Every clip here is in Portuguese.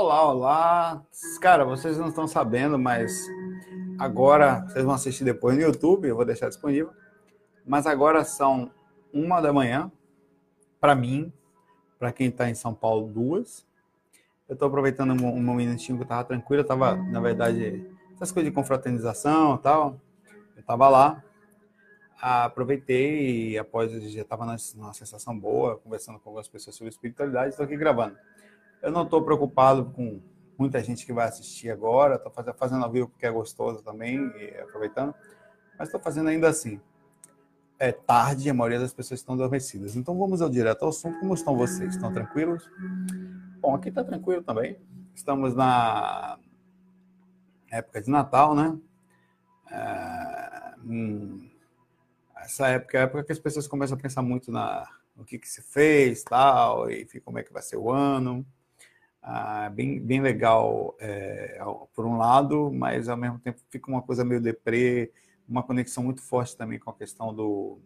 Olá, olá. Cara, vocês não estão sabendo, mas agora vocês vão assistir depois no YouTube, eu vou deixar disponível. Mas agora são uma da manhã para mim, para quem está em São Paulo, duas. Eu estou aproveitando um, um minutinho que eu estava tranquilo, eu estava, na verdade, essas coisas de confraternização e tal. Eu estava lá, aproveitei e após já estava numa sensação boa, conversando com algumas pessoas sobre espiritualidade, estou aqui gravando. Eu não estou preocupado com muita gente que vai assistir agora, estou fazendo ao vivo porque é gostoso também, aproveitando, mas estou fazendo ainda assim. É tarde, a maioria das pessoas estão adormecidas. Então vamos ao direto ao assunto. Como estão vocês? Estão tranquilos? Bom, aqui está tranquilo também. Estamos na época de Natal, né? É... Hum... Essa época é a época que as pessoas começam a pensar muito na no que, que se fez, tal, e como é que vai ser o ano ah, bem, bem legal é, por um lado, mas ao mesmo tempo fica uma coisa meio deprê, uma conexão muito forte também com a questão do,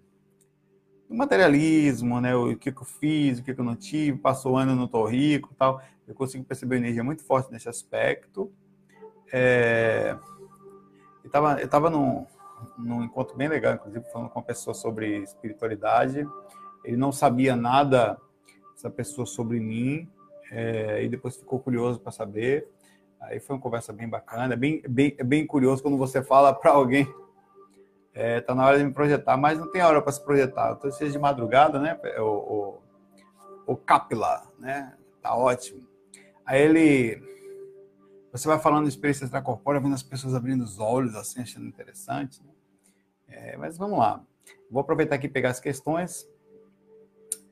do materialismo, né? O que, que eu fiz, o que, eu não tive, passou o ano, não estou rico tal. Eu consigo perceber energia muito forte nesse aspecto. É, eu estava eu tava num, num encontro bem legal, inclusive falando com uma pessoa sobre espiritualidade. Ele não sabia nada, essa pessoa, sobre mim, é, e depois ficou curioso para saber. Aí foi uma conversa bem bacana, é bem, bem, é bem curioso quando você fala para alguém, é, tá na hora de me projetar, mas não tem hora para se projetar. Então, seja de madrugada, né? O, o, o Capila, né? Tá ótimo. Aí ele, você vai falando de experiência extracorpórea, vendo as pessoas abrindo os olhos, assim, achando interessante. Né? É, mas vamos lá. Vou aproveitar aqui pegar as questões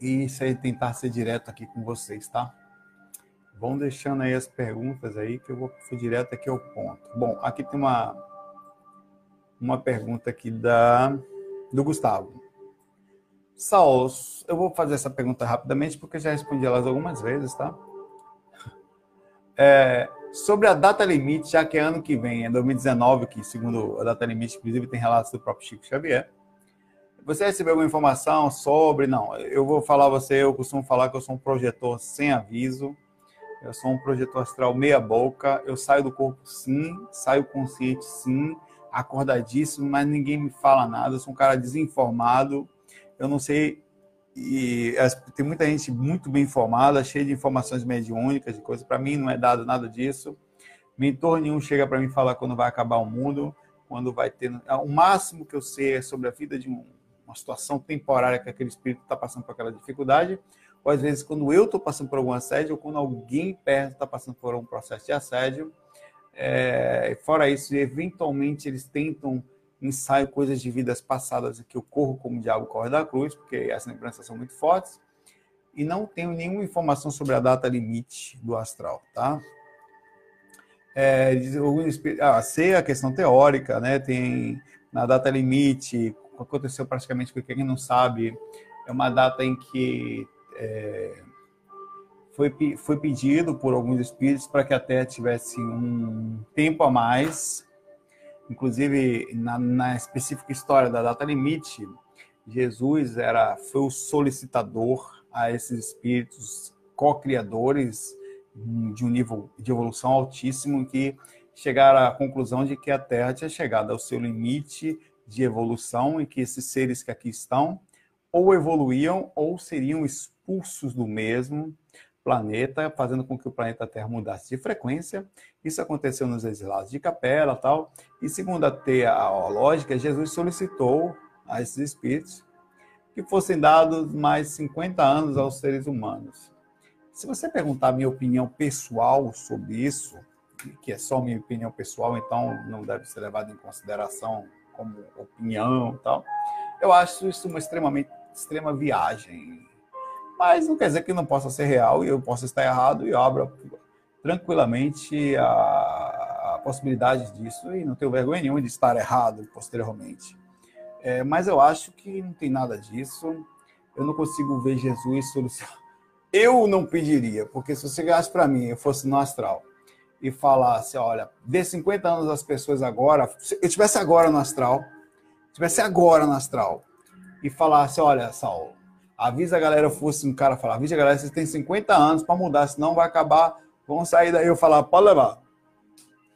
e tentar ser direto aqui com vocês, tá? Vão deixando aí as perguntas aí que eu vou fui direto aqui ao ponto. Bom, aqui tem uma uma pergunta aqui da do Gustavo. Saulo, eu vou fazer essa pergunta rapidamente porque já respondi elas algumas vezes, tá? É, sobre a data limite, já que é ano que vem, é 2019, que segundo a data limite, inclusive tem relatos do próprio Chico Xavier. Você recebeu alguma informação sobre? Não, eu vou falar você, eu costumo falar que eu sou um projetor sem aviso. Eu sou um projetor astral meia boca. Eu saio do corpo sim, saio consciente sim, acordadíssimo, mas ninguém me fala nada. Eu sou um cara desinformado. Eu não sei. E tem muita gente muito bem informada, cheia de informações mediúnicas, de coisas. Para mim não é dado nada disso. Mentor nenhum chega para mim falar quando vai acabar o mundo, quando vai ter. O máximo que eu sei é sobre a vida de um, uma situação temporária que aquele espírito está passando por aquela dificuldade ou às vezes quando eu estou passando por algum assédio, ou quando alguém perto está passando por um processo de assédio. É, fora isso, eventualmente eles tentam ensaio coisas de vidas passadas que eu corro como o diabo corre da cruz, porque as lembranças são muito fortes, e não tenho nenhuma informação sobre a data limite do astral, tá? É, ah, sei a questão teórica, né? Tem na data limite, aconteceu praticamente com quem não sabe, é uma data em que é, foi, foi pedido por alguns espíritos para que a Terra tivesse um tempo a mais. Inclusive, na, na específica história da data limite, Jesus era foi o solicitador a esses espíritos co-criadores de um nível de evolução altíssimo que chegaram à conclusão de que a Terra tinha chegado ao seu limite de evolução e que esses seres que aqui estão ou evoluíam ou seriam expulsos do mesmo planeta, fazendo com que o planeta Terra mudasse de frequência. Isso aconteceu nos exilados de Capela, tal. E segundo a teológica, Jesus solicitou a esses espíritos que fossem dados mais 50 anos aos seres humanos. Se você perguntar a minha opinião pessoal sobre isso, que é só minha opinião pessoal, então não deve ser levado em consideração como opinião, tal. Eu acho isso uma extremamente extrema viagem. Mas não quer dizer que não possa ser real e eu possa estar errado e eu abro tranquilamente a, a possibilidade disso e não tenho vergonha nenhuma de estar errado posteriormente. É, mas eu acho que não tem nada disso. Eu não consigo ver Jesus solucionar. Eu não pediria, porque se você chegasse para mim, eu fosse no astral e falasse, olha, dê 50 anos às pessoas agora, se eu estivesse agora no astral, estivesse agora no astral, e falasse: Olha, Saulo, avisa a galera, fosse um cara falar: avisa a galera, vocês têm 50 anos para mudar, senão vai acabar vão sair daí eu falar, pode levar.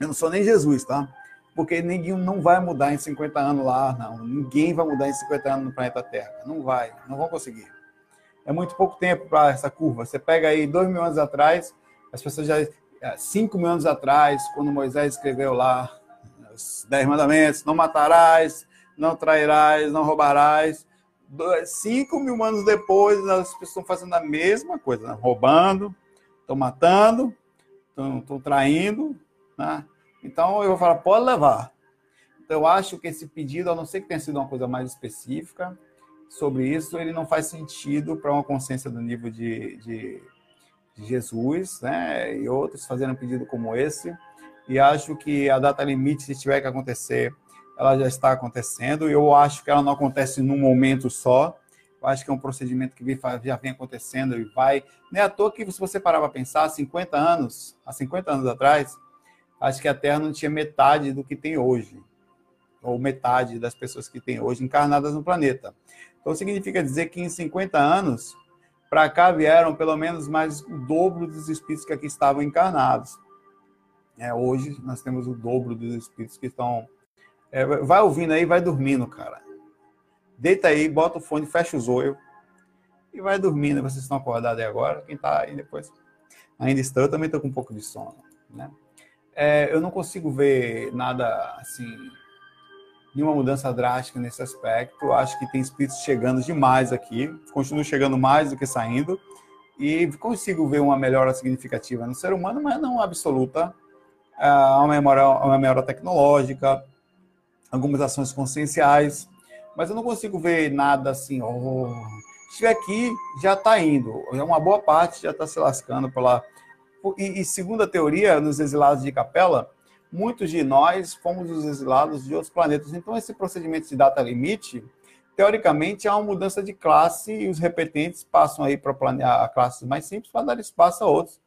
Eu não sou nem Jesus, tá? Porque ninguém não vai mudar em 50 anos lá, não. Ninguém vai mudar em 50 anos no planeta Terra. Não vai, não vão conseguir. É muito pouco tempo para essa curva. Você pega aí dois mil anos atrás, as pessoas já. Cinco mil anos atrás, quando Moisés escreveu lá os Dez Mandamentos: não matarás, não trairás, não roubarás. Cinco mil anos depois, as pessoas estão fazendo a mesma coisa, né? roubando, estão matando, estão traindo. Né? Então eu vou falar, pode levar. Então eu acho que esse pedido, a não ser que tenha sido uma coisa mais específica sobre isso, ele não faz sentido para uma consciência do nível de, de, de Jesus, né? E outros fazendo um pedido como esse. E acho que a data limite, se tiver que acontecer, ela já está acontecendo. Eu acho que ela não acontece num momento só. Eu acho que é um procedimento que já vem acontecendo e vai. Nem é à toa que, se você parar para pensar, há 50 anos, há 50 anos atrás, acho que a Terra não tinha metade do que tem hoje, ou metade das pessoas que tem hoje encarnadas no planeta. Então, significa dizer que em 50 anos, para cá vieram pelo menos mais o dobro dos espíritos que aqui estavam encarnados. É, hoje nós temos o dobro dos espíritos que estão é, vai ouvindo aí, vai dormindo, cara. Deita aí, bota o fone, fecha os olhos e vai dormindo. Vocês estão acordados aí agora? Quem está aí depois? Ainda está, eu também estou com um pouco de sono, né? É, eu não consigo ver nada assim, nenhuma mudança drástica nesse aspecto. Acho que tem espíritos chegando demais aqui, continuam chegando mais do que saindo, e consigo ver uma melhora significativa no ser humano, mas não absoluta. É, uma memória, uma memória tecnológica, algumas ações conscienciais, mas eu não consigo ver nada assim, oh, estiver aqui, já está indo, uma boa parte já está se lascando pela... E, e segundo a teoria, nos exilados de capela, muitos de nós fomos os exilados de outros planetas. Então, esse procedimento de data limite, teoricamente, há uma mudança de classe e os repetentes passam aí para a classes mais simples para dar espaço a outros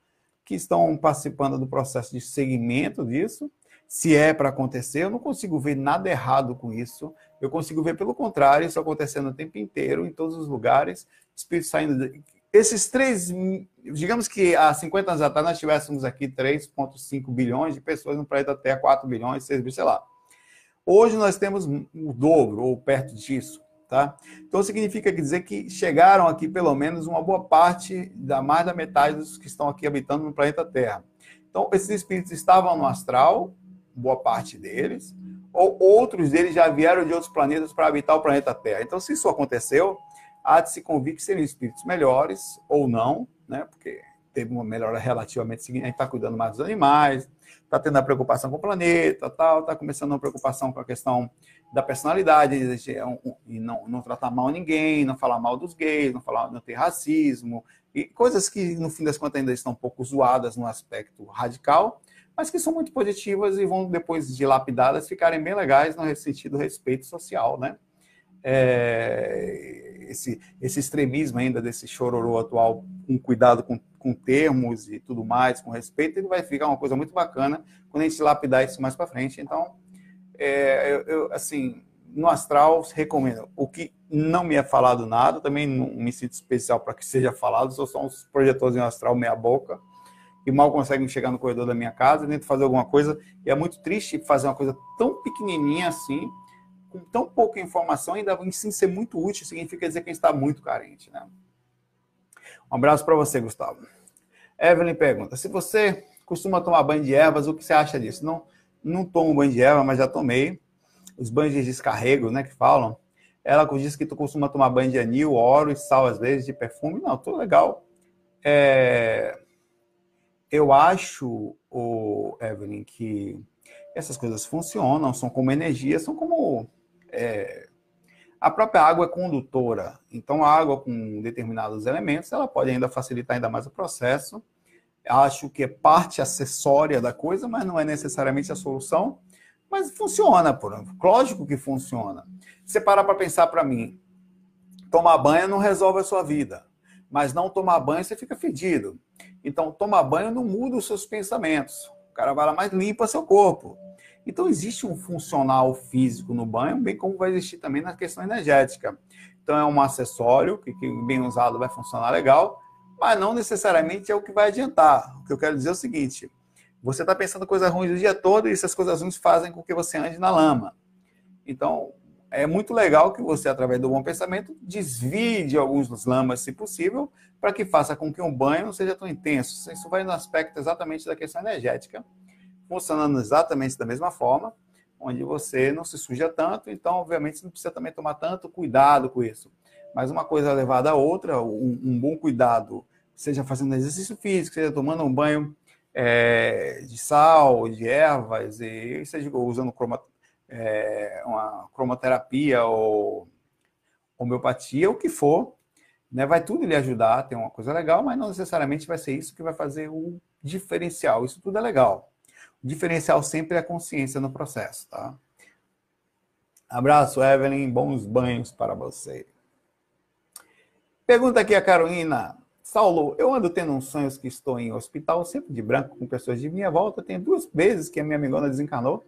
que estão participando do processo de segmento disso se é para acontecer, eu não consigo ver nada errado com isso. Eu consigo ver, pelo contrário, isso acontecendo o tempo inteiro, em todos os lugares, espíritos saindo. De... Esses três, digamos que há 50 anos atrás nós tivéssemos aqui 3,5 bilhões de pessoas no planeta Terra, 4 bilhões, 6 bilhões, sei lá. Hoje nós temos o dobro, ou perto disso. Tá? Então significa dizer que chegaram aqui pelo menos uma boa parte, da mais da metade dos que estão aqui habitando no planeta Terra. Então esses espíritos estavam no astral, boa parte deles, ou outros deles já vieram de outros planetas para habitar o planeta Terra. Então, se isso aconteceu, há de se convir que seriam espíritos melhores ou não, né? Porque teve uma melhora relativamente seguinte, a gente está cuidando mais dos animais, está tendo a preocupação com o planeta, tal, está começando a preocupação com a questão da personalidade e não, não tratar mal ninguém, não falar mal dos gays, não falar, não ter racismo e coisas que no fim das contas ainda estão um pouco zoadas no aspecto radical, mas que são muito positivas e vão, depois de lapidadas, ficarem bem legais no sentido do respeito social, né? É, esse, esse extremismo ainda desse chororô atual, com cuidado com, com termos e tudo mais, com respeito, ele vai ficar uma coisa muito bacana quando a gente lapidar isso mais para frente. Então, é, eu, eu, assim, no astral, recomendo. O que não me é falado nada, também não me sinto especial para que seja falado, só são os projetores em astral meia boca e mal conseguem chegar no corredor da minha casa, tento fazer alguma coisa, e é muito triste fazer uma coisa tão pequenininha assim, com tão pouca informação, ainda em sim ser muito útil, significa dizer que a gente está muito carente. Né? Um abraço para você, Gustavo. Evelyn pergunta, se você costuma tomar banho de ervas, o que você acha disso? Não, não tomo banho de erva, mas já tomei. Os banhos de descarrego, né, que falam. Ela diz que tu costuma tomar banho de anil, óleo e sal, às vezes, de perfume. Não, tudo legal. É eu acho, o Evelyn, que essas coisas funcionam, são como energia, são como. É, a própria água é condutora. Então, a água com determinados elementos, ela pode ainda facilitar ainda mais o processo. Acho que é parte acessória da coisa, mas não é necessariamente a solução. Mas funciona, por lógico que funciona. Você parar para pensar para mim, tomar banho não resolve a sua vida, mas não tomar banho você fica fedido. Então, tomar banho não muda os seus pensamentos. O cara vai lá mais limpa seu corpo. Então, existe um funcional físico no banho, bem como vai existir também na questão energética. Então, é um acessório que, que bem usado vai funcionar legal, mas não necessariamente é o que vai adiantar. O que eu quero dizer é o seguinte: você está pensando coisas ruins o dia todo e essas coisas ruins fazem com que você ande na lama. Então, é muito legal que você, através do bom pensamento, desvie de alguns dos lamas, se possível, para que faça com que um banho não seja tão intenso. Isso vai no aspecto exatamente da questão energética, funcionando exatamente da mesma forma, onde você não se suja tanto, então, obviamente, você não precisa também tomar tanto cuidado com isso. Mas uma coisa levada a outra, um, um bom cuidado, seja fazendo exercício físico, seja tomando um banho é, de sal, de ervas, e seja usando croma, é, uma cromoterapia ou homeopatia, o que for, né, vai tudo lhe ajudar, tem uma coisa legal, mas não necessariamente vai ser isso que vai fazer o diferencial. Isso tudo é legal. O diferencial sempre é a consciência no processo, tá? Abraço, Evelyn. Bons banhos para você. Pergunta aqui a Carolina. Saulo, eu ando tendo uns sonhos que estou em hospital, sempre de branco, com pessoas de minha volta. Tem duas vezes que a minha amigona desencanou.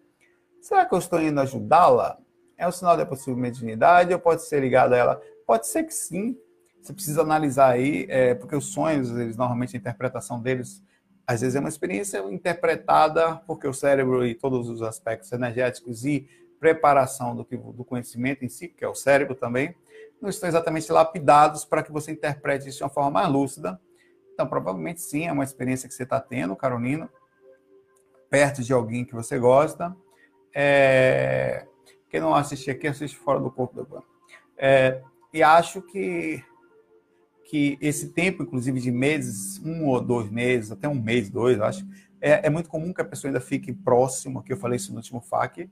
Será que eu estou indo ajudá-la? É um sinal da possível mediunidade ou pode ser ligado a ela? Pode ser que sim. Você precisa analisar aí, é, porque os sonhos, eles normalmente a interpretação deles, às vezes é uma experiência interpretada, porque o cérebro e todos os aspectos energéticos e preparação do, do conhecimento em si, que é o cérebro também, não estão exatamente lapidados para que você interprete isso de uma forma mais lúcida. Então, provavelmente sim, é uma experiência que você está tendo, Carolina, perto de alguém que você gosta. É... Quem não assistir aqui, assiste fora do corpo do banco. É... E acho que que esse tempo, inclusive de meses, um ou dois meses, até um mês, dois, acho, é, é, muito comum que a pessoa ainda fique próximo, que eu falei isso no último FAQ.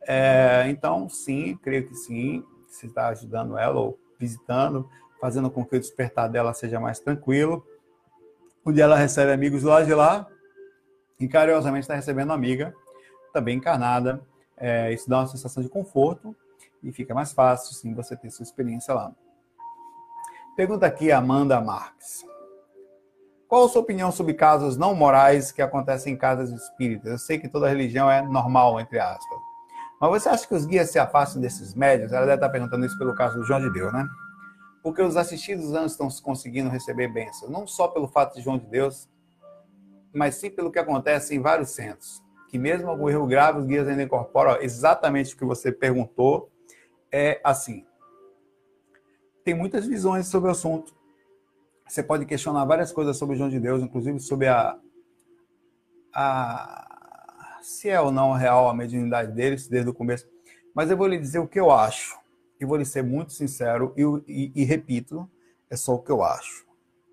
É, então, sim, creio que sim, você está ajudando ela ou visitando, fazendo com que o despertar dela seja mais tranquilo. Onde ela recebe amigos lá de lá e carinhosamente está recebendo amiga, também encarnada. É, isso dá uma sensação de conforto e fica mais fácil, sim, você ter sua experiência lá. Pergunta aqui Amanda Marques. Qual a sua opinião sobre casos não morais que acontecem em casas espíritas? Eu sei que toda religião é normal, entre aspas. Mas você acha que os guias se afastam desses médios? Ela deve estar perguntando isso pelo caso do João de Deus, né? Porque os assistidos não estão conseguindo receber bênçãos, não só pelo fato de João de Deus, mas sim pelo que acontece em vários centros. Que mesmo algum erro grave, os guias ainda incorporam exatamente o que você perguntou. É assim, tem muitas visões sobre o assunto. Você pode questionar várias coisas sobre o João de Deus, inclusive sobre a, a se é ou não real a mediunidade deles desde o começo. Mas eu vou lhe dizer o que eu acho. E vou lhe ser muito sincero e, e, e repito, é só o que eu acho.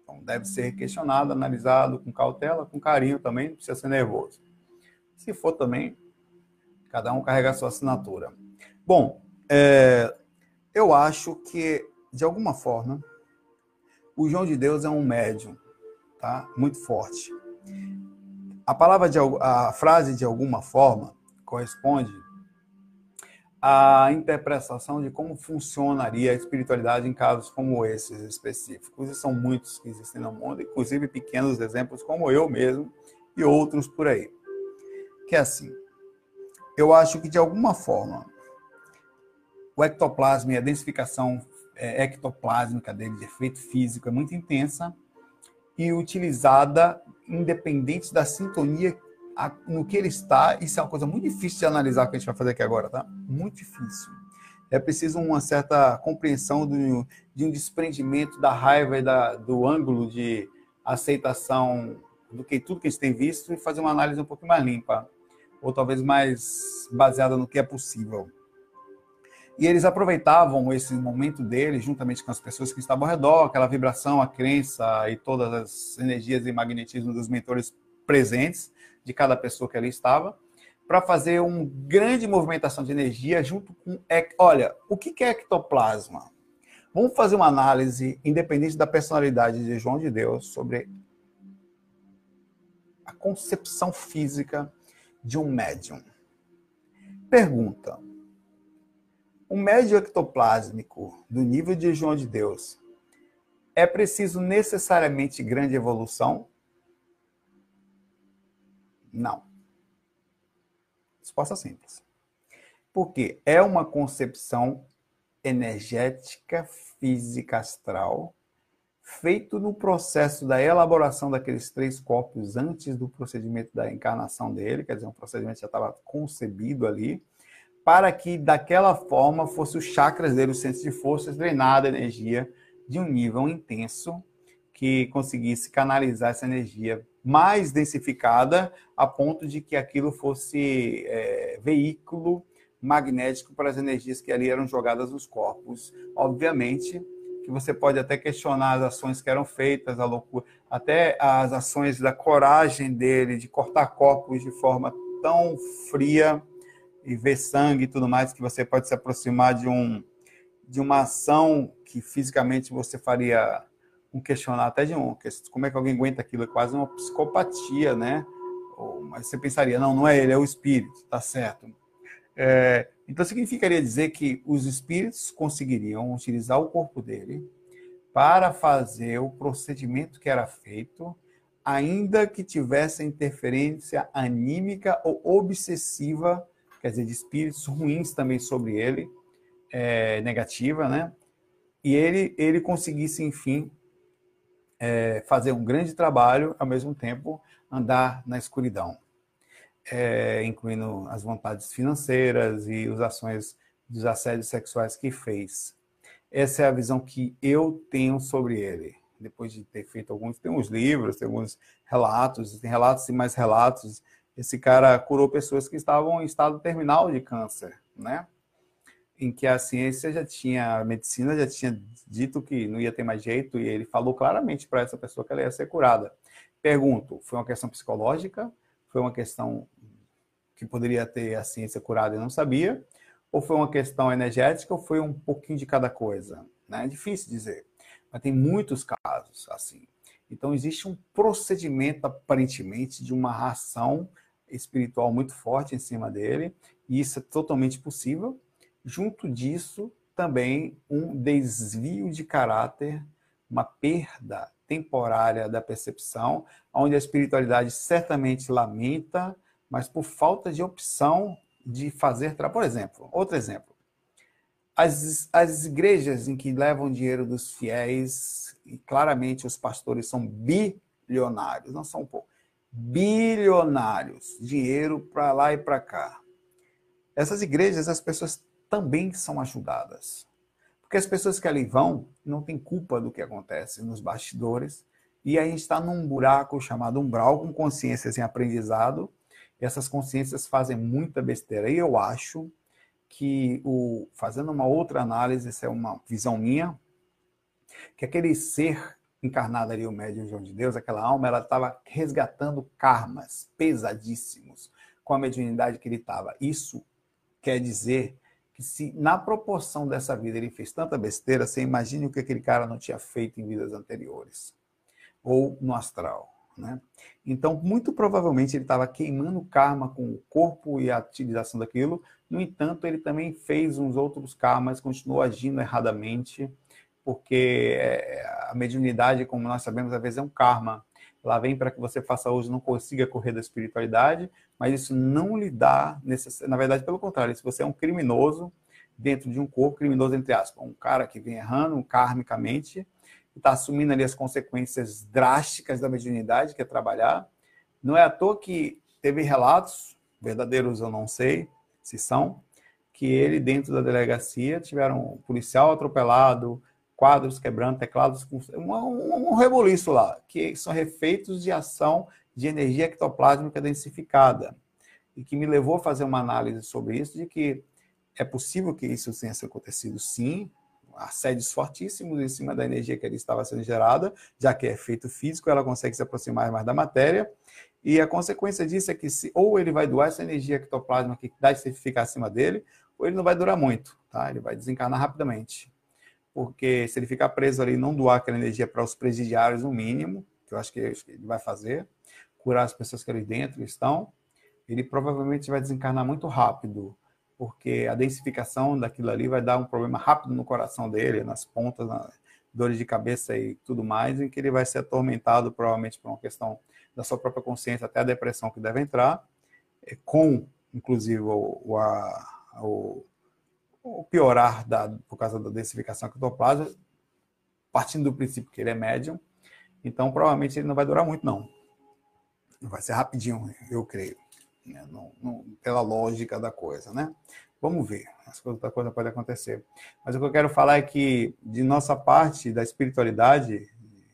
Então deve ser questionado, analisado com cautela, com carinho também, não precisa ser nervoso. Se for também, cada um carrega a sua assinatura. Bom, é, eu acho que de alguma forma, o João de Deus é um médium, tá? Muito forte. A palavra de a frase de alguma forma corresponde à interpretação de como funcionaria a espiritualidade em casos como esses específicos. E são muitos que existem no mundo, inclusive pequenos exemplos como eu mesmo e outros por aí. Que é assim, eu acho que de alguma forma o ectoplasma e a densificação é, ectoplásmica dele, de efeito físico, é muito intensa e utilizada independente da sintonia no que ele está. Isso é uma coisa muito difícil de analisar que a gente vai fazer aqui agora, tá? Muito difícil. É preciso uma certa compreensão do, de um desprendimento da raiva e da, do ângulo de aceitação do que tudo que a gente tem visto e fazer uma análise um pouco mais limpa, ou talvez mais baseada no que é possível. E eles aproveitavam esse momento deles, juntamente com as pessoas que estavam ao redor, aquela vibração, a crença e todas as energias e magnetismo dos mentores presentes, de cada pessoa que ali estava, para fazer uma grande movimentação de energia junto com. Olha, o que é ectoplasma? Vamos fazer uma análise, independente da personalidade de João de Deus, sobre a concepção física de um médium. Pergunta: o médio ectoplásmico do nível de João de Deus é preciso necessariamente grande evolução? Não. Resposta simples. Porque é uma concepção energética, física, astral, feito no processo da elaboração daqueles três corpos antes do procedimento da encarnação dele, quer dizer, um procedimento já estava concebido ali, para que daquela forma fosse os chakras dele, o centro de forças, drenada a energia de um nível intenso que conseguisse canalizar essa energia mais densificada a ponto de que aquilo fosse é, veículo magnético para as energias que ali eram jogadas nos corpos. Obviamente que você pode até questionar as ações que eram feitas, a loucura, até as ações da coragem dele de cortar corpos de forma tão fria e ver sangue e tudo mais que você pode se aproximar de um de uma ação que fisicamente você faria um questionar até de um como é que alguém aguenta aquilo? É quase uma psicopatia né? Mas você pensaria não não é ele é o espírito tá certo. É, então significaria dizer que os espíritos conseguiriam utilizar o corpo dele para fazer o procedimento que era feito ainda que tivesse interferência anímica ou obsessiva quer dizer, de espíritos ruins também sobre ele, é, negativa, né? E ele, ele conseguisse, enfim, é, fazer um grande trabalho, ao mesmo tempo andar na escuridão, é, incluindo as vontades financeiras e as ações dos assédios sexuais que fez. Essa é a visão que eu tenho sobre ele. Depois de ter feito alguns, tem uns livros, tem alguns relatos, tem relatos e mais relatos esse cara curou pessoas que estavam em estado terminal de câncer, né? Em que a ciência já tinha, a medicina já tinha dito que não ia ter mais jeito e ele falou claramente para essa pessoa que ela ia ser curada. Pergunto, foi uma questão psicológica? Foi uma questão que poderia ter a ciência curada e não sabia? Ou foi uma questão energética ou foi um pouquinho de cada coisa? Né? É difícil dizer, mas tem muitos casos assim. Então existe um procedimento aparentemente de uma ração espiritual muito forte em cima dele, e isso é totalmente possível. Junto disso, também um desvio de caráter, uma perda temporária da percepção, onde a espiritualidade certamente lamenta, mas por falta de opção de fazer. Por exemplo, outro exemplo. As, as igrejas em que levam dinheiro dos fiéis, e claramente os pastores são bilionários, não são poucos bilionários, dinheiro para lá e para cá. Essas igrejas, as pessoas também são ajudadas. Porque as pessoas que ali vão não têm culpa do que acontece nos bastidores. E a gente está num buraco chamado umbral com consciências em aprendizado. Essas consciências fazem muita besteira. E eu acho que, o, fazendo uma outra análise, essa é uma visão minha, que aquele ser encarnado ali o médium João de Deus, aquela alma, ela estava resgatando karmas pesadíssimos com a mediunidade que ele estava. Isso quer dizer que se na proporção dessa vida ele fez tanta besteira, você imagine o que aquele cara não tinha feito em vidas anteriores ou no astral. Né? Então, muito provavelmente ele estava queimando karma com o corpo e a utilização daquilo. No entanto, ele também fez uns outros karmas, continuou agindo erradamente porque é, a mediunidade, como nós sabemos, às vezes é um karma. Ela vem para que você faça hoje não consiga correr da espiritualidade, mas isso não lhe dá, na verdade, pelo contrário, se você é um criminoso dentro de um corpo, criminoso entre aspas, um cara que vem errando karmicamente, está assumindo ali as consequências drásticas da mediunidade, que é trabalhar. Não é à toa que teve relatos, verdadeiros eu não sei se são, que ele, dentro da delegacia, tiveram um policial atropelado, quadros quebrando, teclados com um, um reboliço lá, que são refeitos de ação de energia ectoplásmica densificada. E que me levou a fazer uma análise sobre isso, de que é possível que isso tenha acontecido sim, assédios fortíssimos em cima da energia que ali estava sendo gerada, já que é efeito físico, ela consegue se aproximar mais da matéria, e a consequência disso é que se, ou ele vai doar essa energia ectoplásmica que dá de ficar acima dele, ou ele não vai durar muito, tá? Ele vai desencarnar rapidamente. Porque se ele ficar preso ali e não doar aquela energia para os presidiários, no mínimo, que eu acho que ele vai fazer, curar as pessoas que ali dentro estão, ele provavelmente vai desencarnar muito rápido, porque a densificação daquilo ali vai dar um problema rápido no coração dele, nas pontas, dores de cabeça e tudo mais, em que ele vai ser atormentado provavelmente por uma questão da sua própria consciência, até a depressão que deve entrar, é, com, inclusive, o, a, o, o piorar da, por causa da densificação ectoplasma, partindo do princípio que ele é médium, então provavelmente ele não vai durar muito, não. Vai ser rapidinho, eu creio, né? não, não, pela lógica da coisa, né? Vamos ver, outra coisa pode acontecer. Mas o que eu quero falar é que, de nossa parte, da espiritualidade,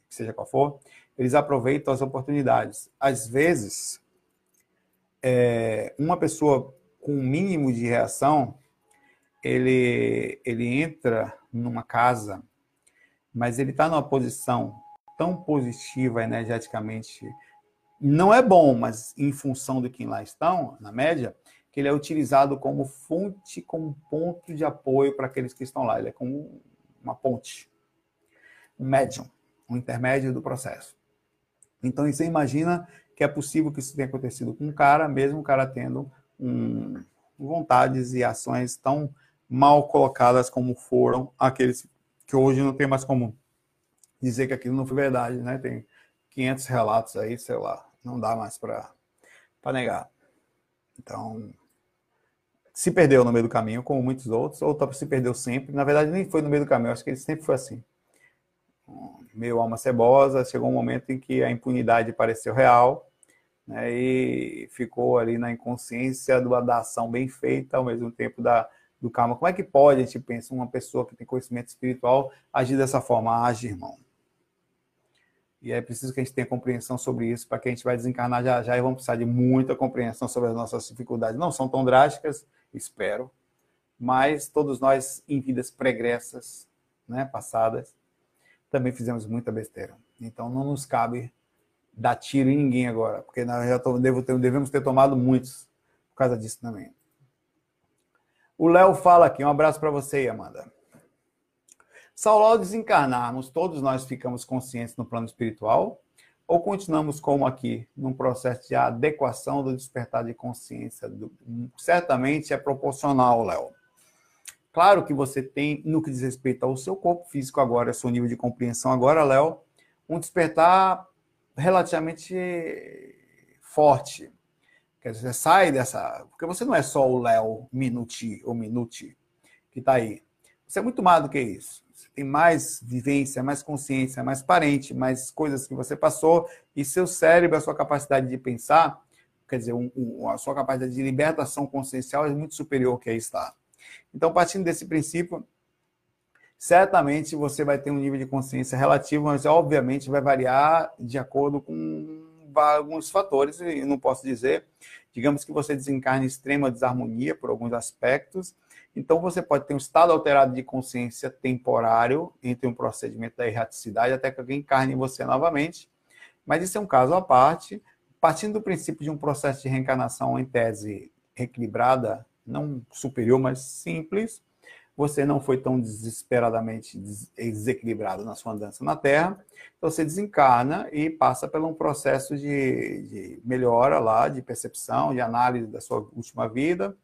seja qual for, eles aproveitam as oportunidades. Às vezes, é, uma pessoa com um mínimo de reação, ele, ele entra numa casa, mas ele está numa posição tão positiva energeticamente. Não é bom, mas em função de quem lá estão, na média, que ele é utilizado como fonte, como ponto de apoio para aqueles que estão lá. Ele é como uma ponte, um médium, um intermédio do processo. Então, você imagina que é possível que isso tenha acontecido com um cara, mesmo o cara tendo um, vontades e ações tão mal colocadas como foram aqueles que hoje não tem mais como dizer que aquilo não foi verdade, né? Tem 500 relatos aí, sei lá, não dá mais para negar. Então, se perdeu no meio do caminho, como muitos outros, ou se perdeu sempre. Na verdade, nem foi no meio do caminho, acho que ele sempre foi assim. Meio alma cebosa, chegou um momento em que a impunidade pareceu real, né, e ficou ali na inconsciência da ação bem feita, ao mesmo tempo da, do karma. Como é que pode, a gente pensa, uma pessoa que tem conhecimento espiritual agir dessa forma? Age, irmão. E é preciso que a gente tenha compreensão sobre isso, para que a gente vai desencarnar já já e vamos precisar de muita compreensão sobre as nossas dificuldades. Não são tão drásticas, espero, mas todos nós, em vidas pregressas, né, passadas, também fizemos muita besteira. Então não nos cabe dar tiro em ninguém agora, porque nós já tô, devo ter, devemos ter tomado muitos por causa disso também. O Léo fala aqui, um abraço para você, Amanda. Saulo, ao desencarnarmos, todos nós ficamos conscientes no plano espiritual ou continuamos como aqui, num processo de adequação do despertar de consciência? Do... Certamente é proporcional, Léo. Claro que você tem, no que diz respeito ao seu corpo físico agora, seu nível de compreensão agora, Léo, um despertar relativamente forte. Quer dizer, você sai dessa. Porque você não é só o Léo Minuti ou Minuti que está aí. Você é muito mais do que isso. Tem mais vivência, mais consciência, mais parente, mais coisas que você passou, e seu cérebro, a sua capacidade de pensar, quer dizer, um, um, a sua capacidade de libertação consciencial é muito superior que aí está. Então, partindo desse princípio, certamente você vai ter um nível de consciência relativo, mas obviamente vai variar de acordo com alguns fatores, e não posso dizer, digamos que você desencarne extrema desarmonia por alguns aspectos, então você pode ter um estado alterado de consciência temporário entre um procedimento da erraticidade até que alguém encarne em você novamente, mas isso é um caso à parte, partindo do princípio de um processo de reencarnação em tese equilibrada, não superior, mas simples, você não foi tão desesperadamente desequilibrado na sua andança na Terra, então você desencarna e passa por um processo de, de melhora lá, de percepção, de análise da sua última vida,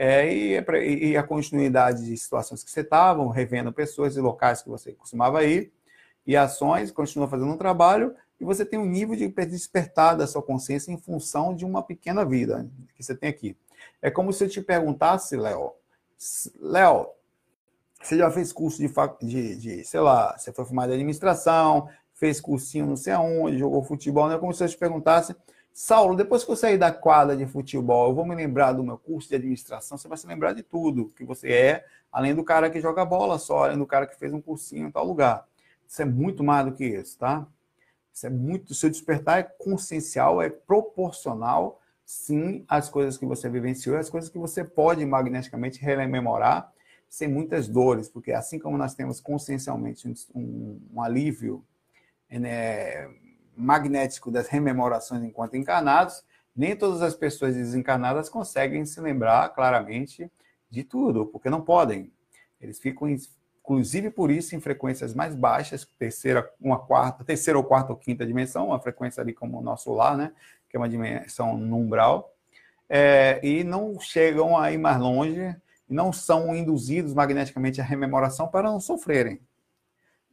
é, e, e, a continuidade de situações que você estava, revendo pessoas e locais que você costumava ir, e ações, continua fazendo um trabalho, e você tem um nível de despertar da sua consciência em função de uma pequena vida que você tem aqui. É como se eu te perguntasse, Léo, Léo, você já fez curso de, de, de, sei lá, você foi formado em administração, fez cursinho não sei aonde, jogou futebol, né? Como se eu te perguntasse, Saulo, depois que eu sair da quadra de futebol, eu vou me lembrar do meu curso de administração, você vai se lembrar de tudo que você é, além do cara que joga bola só, além do cara que fez um cursinho em tal lugar. Isso é muito mais do que isso, tá? Isso é muito, seu despertar é consciencial, é proporcional, sim, às coisas que você vivenciou, às coisas que você pode magneticamente rememorar sem muitas dores, porque assim como nós temos consciencialmente um, um alívio né, magnético das rememorações enquanto encarnados, nem todas as pessoas desencarnadas conseguem se lembrar claramente de tudo, porque não podem. Eles ficam, inclusive por isso, em frequências mais baixas, terceira, uma quarta, terceira ou quarta ou quinta dimensão, uma frequência ali como o nosso lar, né? Que é uma dimensão numbral, é, e não chegam a ir mais longe não são induzidos magneticamente à rememoração para não sofrerem.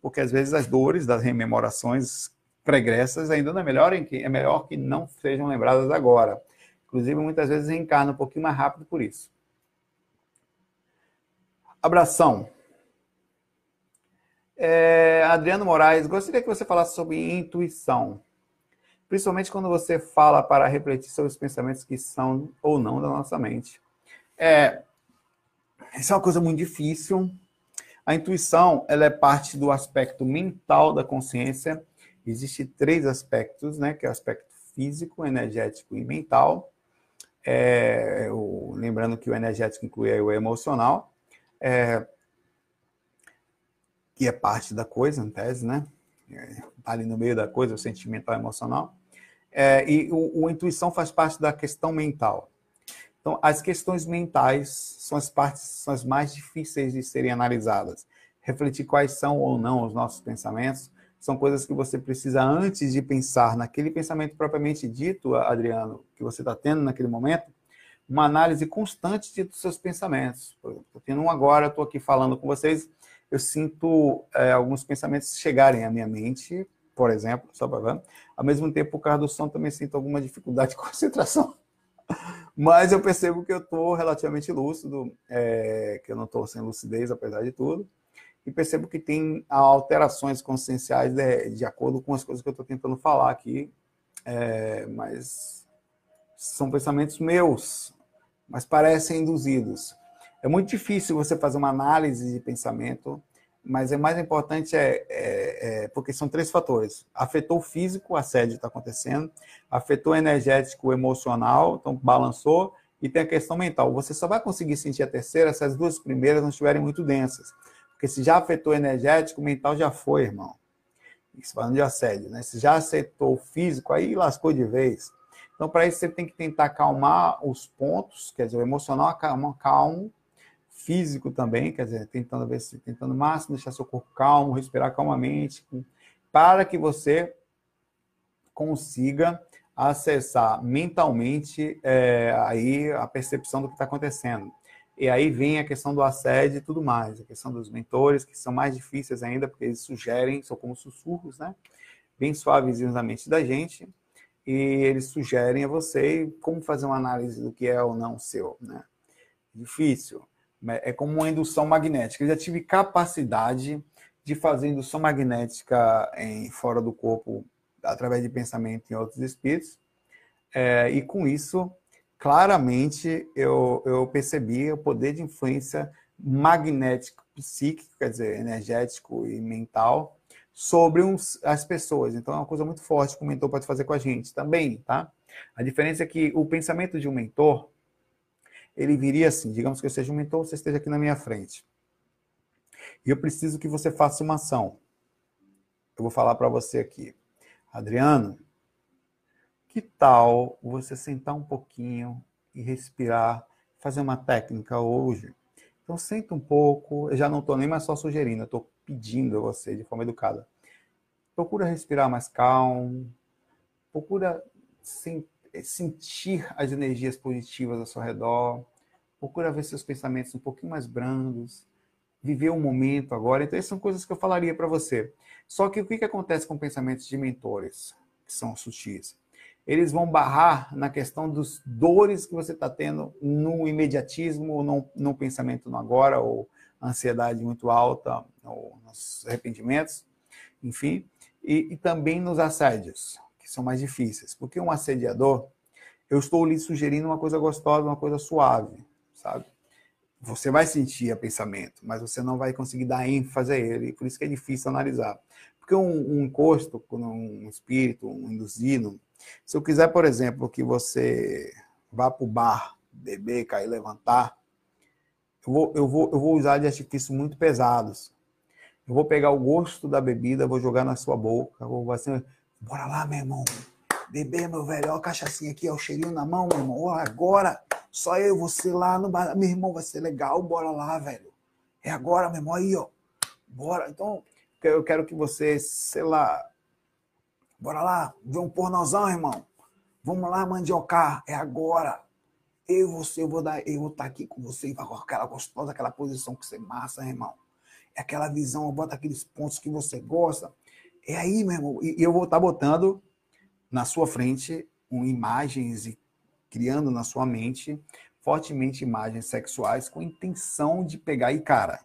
Porque às vezes as dores das rememorações pregressas ainda não é melhor, que, é melhor que não sejam lembradas agora. Inclusive, muitas vezes reencarna um pouquinho mais rápido por isso. Abração. É, Adriano Moraes, gostaria que você falasse sobre intuição. Principalmente quando você fala para refletir sobre os pensamentos que são ou não da nossa mente. É, isso é uma coisa muito difícil. A intuição, ela é parte do aspecto mental da consciência. Existem três aspectos, né? Que é o aspecto físico, energético e mental. É, o, lembrando que o energético inclui o emocional. É, que é parte da coisa, em tese, né? Está ali no meio da coisa, o sentimental e emocional. É, e o, o, intuição faz parte da questão mental. Então, as questões mentais são as partes são as mais difíceis de serem analisadas. Refletir quais são ou não os nossos pensamentos são coisas que você precisa antes de pensar naquele pensamento propriamente dito, Adriano, que você está tendo naquele momento, uma análise constante dos seus pensamentos. Estou tendo um agora, estou aqui falando com vocês, eu sinto é, alguns pensamentos chegarem à minha mente, por exemplo, só para ver. Ao mesmo tempo, por causa do som, também sinto alguma dificuldade de concentração. Mas eu percebo que eu estou relativamente lúcido, é, que eu não estou sem lucidez, apesar de tudo. E percebo que tem alterações conscienciais de, de acordo com as coisas que eu estou tentando falar aqui. É, mas são pensamentos meus, mas parecem induzidos. É muito difícil você fazer uma análise de pensamento, mas o mais importante é, é, é porque são três fatores. Afetou o físico, assédio está acontecendo, afetou o energético, o emocional, então balançou, e tem a questão mental. Você só vai conseguir sentir a terceira se as duas primeiras não estiverem muito densas. Porque se já afetou o energético, o mental já foi, irmão. Isso falando de assédio, né? Se já afetou o físico, aí lascou de vez. Então, para isso, você tem que tentar acalmar os pontos, quer dizer, o emocional acalma, calmo, físico também, quer dizer, tentando ver se tentando máximo deixar seu corpo calmo, respirar calmamente, para que você consiga acessar mentalmente é, aí a percepção do que está acontecendo. E aí vem a questão do assédio e tudo mais, a questão dos mentores, que são mais difíceis ainda, porque eles sugerem, são como sussurros, né? Bem suavezinhos na mente da gente, e eles sugerem a você como fazer uma análise do que é ou não seu, né? Difícil. É como uma indução magnética. Eu já tive capacidade de fazer indução magnética em, fora do corpo através de pensamento em outros espíritos. É, e com isso, claramente, eu, eu percebi o poder de influência magnético, psíquico, quer dizer, energético e mental, sobre uns, as pessoas. Então, é uma coisa muito forte que o mentor pode fazer com a gente também, tá? A diferença é que o pensamento de um mentor, ele viria assim: digamos que eu seja um mentor, você esteja aqui na minha frente. E eu preciso que você faça uma ação. Eu vou falar para você aqui. Adriano, que tal você sentar um pouquinho e respirar, fazer uma técnica hoje? Então, senta um pouco. Eu já não estou nem mais só sugerindo, eu estou pedindo a você de forma educada. Procura respirar mais calmo. Procura sentir as energias positivas ao seu redor, procura ver seus pensamentos um pouquinho mais brandos, viver o momento agora. Então, essas são coisas que eu falaria para você. Só que o que, que acontece com pensamentos de mentores, que são sutis? Eles vão barrar na questão dos dores que você está tendo no imediatismo, ou no, no pensamento no agora, ou ansiedade muito alta, ou nos arrependimentos, enfim, e, e também nos assédios que são mais difíceis. Porque um assediador, eu estou lhe sugerindo uma coisa gostosa, uma coisa suave, sabe? Você vai sentir a pensamento, mas você não vai conseguir dar ênfase a ele, por isso que é difícil analisar. Porque um, um encosto, um espírito, um induzido, se eu quiser, por exemplo, que você vá para o bar, beber, cair, levantar, eu vou, eu, vou, eu vou usar de artifícios muito pesados. Eu vou pegar o gosto da bebida, vou jogar na sua boca, vou assim, Bora lá, meu irmão. Beber, meu velho. Ó, a cachaçinha aqui, ó, o cheirinho na mão, meu irmão. Agora, só eu e você lá no bar. Meu irmão, vai ser legal. Bora lá, velho. É agora, meu irmão. Aí, ó. Bora. Então, eu quero que você, sei lá. Bora lá. Ver um pornozão, irmão. Vamos lá, mandiocar. É agora. Eu você, eu vou dar, eu vou estar tá aqui com você, com aquela gostosa, aquela posição que você massa, irmão. É aquela visão, bota aqueles pontos que você gosta. É aí, meu irmão. E eu vou estar botando na sua frente um, imagens e criando na sua mente fortemente imagens sexuais com intenção de pegar e cara.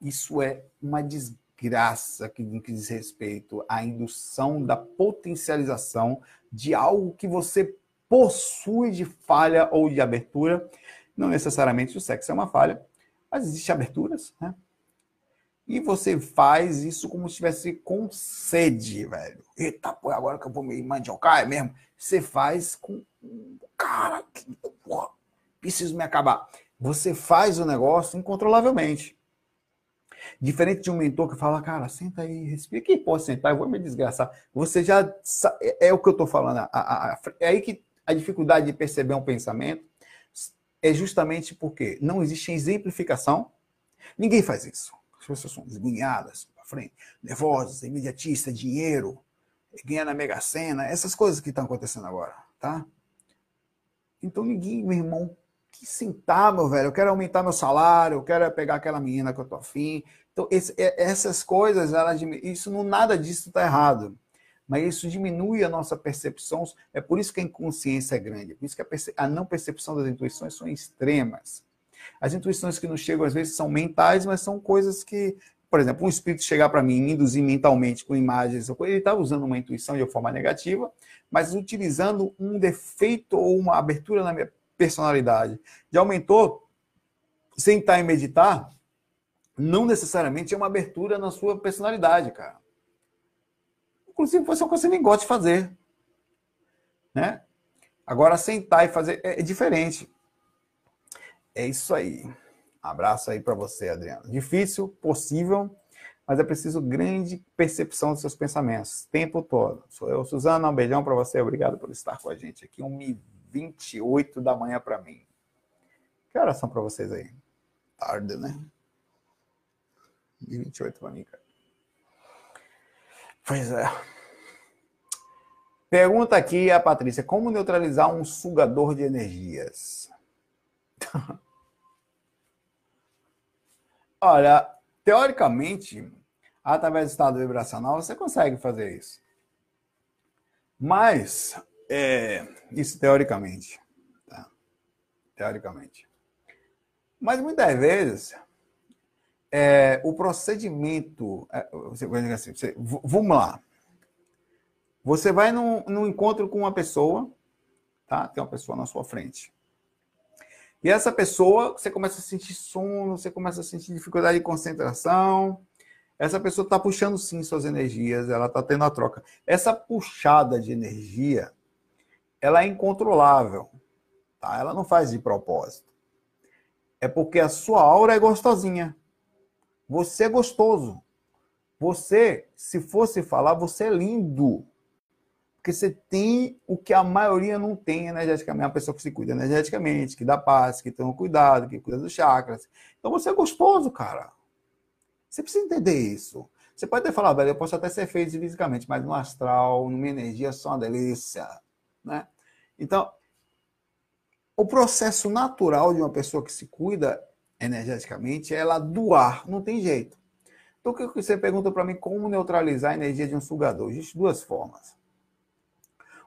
Isso é uma desgraça graça que diz respeito à indução da potencialização de algo que você possui de falha ou de abertura. Não necessariamente o sexo é uma falha, mas existem aberturas, né? E você faz isso como se estivesse com sede, velho. Eita, pô, agora que eu vou me mandiocar, é mesmo? Você faz com. Cara, que preciso me acabar. Você faz o negócio incontrolavelmente. Diferente de um mentor que fala, cara, senta aí, respira. Que posso sentar? Eu vou me desgraçar. Você já. É, é o que eu estou falando. A, a, a, é aí que a dificuldade de perceber um pensamento é justamente porque não existe exemplificação. Ninguém faz isso. As pessoas são desgunhadas, para frente, nervosas, imediatistas, dinheiro, ganhar na Mega Sena, essas coisas que estão acontecendo agora, tá? Então ninguém, meu irmão, que sentar, meu velho, eu quero aumentar meu salário, eu quero pegar aquela menina que eu tô afim. Então, esse, é, essas coisas, isso não nada disso está errado. Mas isso diminui a nossa percepção. É por isso que a inconsciência é grande. É por isso que a, a não percepção das intuições são extremas. As intuições que nos chegam, às vezes, são mentais, mas são coisas que, por exemplo, um espírito chegar para mim, me induzir mentalmente com imagens, ele está usando uma intuição de forma negativa, mas utilizando um defeito ou uma abertura na minha personalidade. Já aumentou, sentar e meditar, não necessariamente é uma abertura na sua personalidade, cara. Inclusive, você é uma coisa que você nem gosta de fazer. Né? Agora, sentar e fazer é, é diferente. É isso aí. Abraço aí para você, Adriano. Difícil, possível, mas é preciso grande percepção dos seus pensamentos, tempo todo. Sou eu, Suzana, um beijão para você. Obrigado por estar com a gente aqui. 1h28 da manhã para mim. Que horas são para vocês aí? Tarde, né? 1h28 para mim, cara. Pois é. Pergunta aqui a Patrícia: como neutralizar um sugador de energias? Olha, teoricamente, através do estado vibracional, você consegue fazer isso. Mas, é, isso teoricamente. Tá? Teoricamente. Mas muitas vezes, é, o procedimento. É, você, assim, você, vamos lá. Você vai num, num encontro com uma pessoa, tá? Tem uma pessoa na sua frente. E essa pessoa, você começa a sentir sono, você começa a sentir dificuldade de concentração. Essa pessoa está puxando sim suas energias, ela está tendo a troca. Essa puxada de energia, ela é incontrolável, tá? Ela não faz de propósito. É porque a sua aura é gostosinha. Você é gostoso. Você, se fosse falar, você é lindo. Porque você tem o que a maioria não tem energeticamente. É uma pessoa que se cuida energeticamente, que dá paz, que tem um cuidado, que cuida dos chakras. Então você é gostoso, cara. Você precisa entender isso. Você pode até falar, velho, eu posso até ser feio fisicamente, mas no astral, numa energia, só uma delícia. Né? Então, o processo natural de uma pessoa que se cuida energeticamente é ela doar, não tem jeito. Então, o que você pergunta para mim como neutralizar a energia de um sugador? Existem duas formas.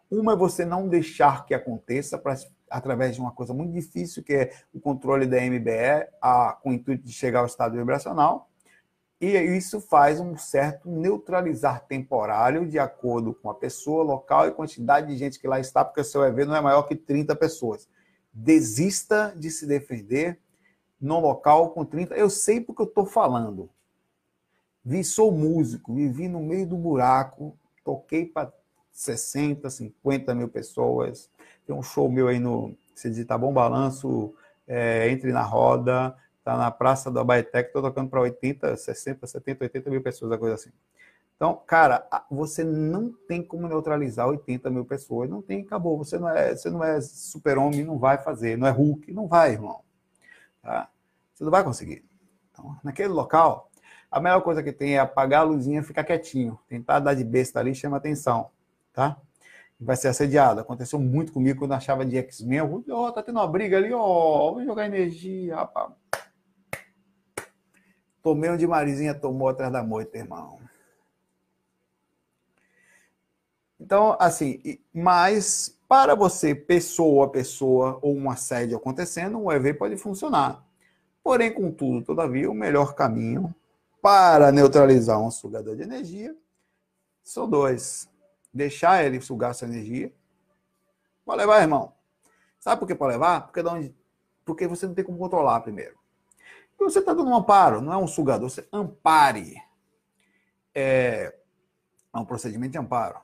Uma é você não deixar que aconteça pra, através de uma coisa muito difícil, que é o controle da MBE, a, com o intuito de chegar ao estado vibracional. E isso faz um certo neutralizar temporário de acordo com a pessoa, local e quantidade de gente que lá está, porque o seu EV não é maior que 30 pessoas. Desista de se defender no local com 30. Eu sei porque eu estou falando. Vi, sou músico, vivi no meio do buraco, toquei para 60, 50 mil pessoas. Tem um show meu aí no. Se digitar Bom Balanço, é, entre na roda, tá na Praça do que estou tocando para 80, 60, 70, 80 mil pessoas, a coisa assim. Então, cara, você não tem como neutralizar 80 mil pessoas, não tem, acabou. Você não é, você não é super-homem, não vai fazer, não é Hulk, não vai, irmão. Tá? Você não vai conseguir. Então, naquele local, a melhor coisa que tem é apagar a luzinha e ficar quietinho. Tentar dar de besta ali chama atenção tá? Vai ser assediado. Aconteceu muito comigo quando achava de X-Men. Ó, oh, tá tendo uma briga ali, ó. Oh, vou jogar energia, rapaz. Tomei onde Marizinha tomou atrás da moita, irmão. Então, assim, mas para você, pessoa a pessoa, ou um assédio acontecendo, um EV pode funcionar. Porém, contudo, todavia, o melhor caminho para neutralizar um sugador de energia são dois. Deixar ele sugar sua energia. Pode levar, irmão. Sabe por que pode levar? Porque, onde... Porque você não tem como controlar primeiro. Você está dando um amparo, não é um sugador, você ampare. É, é um procedimento de amparo.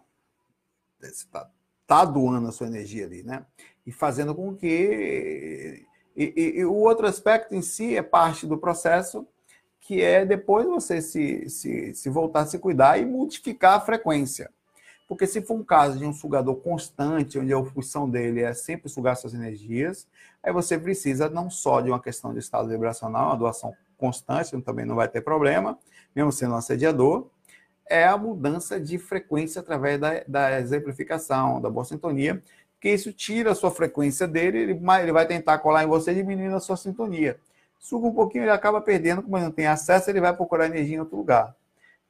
Você está tá doando a sua energia ali, né? E fazendo com que. E, e, e, o outro aspecto em si é parte do processo, que é depois você se, se, se voltar a se cuidar e modificar a frequência. Porque se for um caso de um sugador constante, onde a função dele é sempre sugar suas energias, aí você precisa não só de uma questão de estado vibracional, uma doação constante, também não vai ter problema, mesmo sendo um assediador, é a mudança de frequência através da, da exemplificação, da boa sintonia, que isso tira a sua frequência dele, ele, ele vai tentar colar em você diminuindo a sua sintonia. Suga um pouquinho, ele acaba perdendo, como ele não tem acesso, ele vai procurar energia em outro lugar.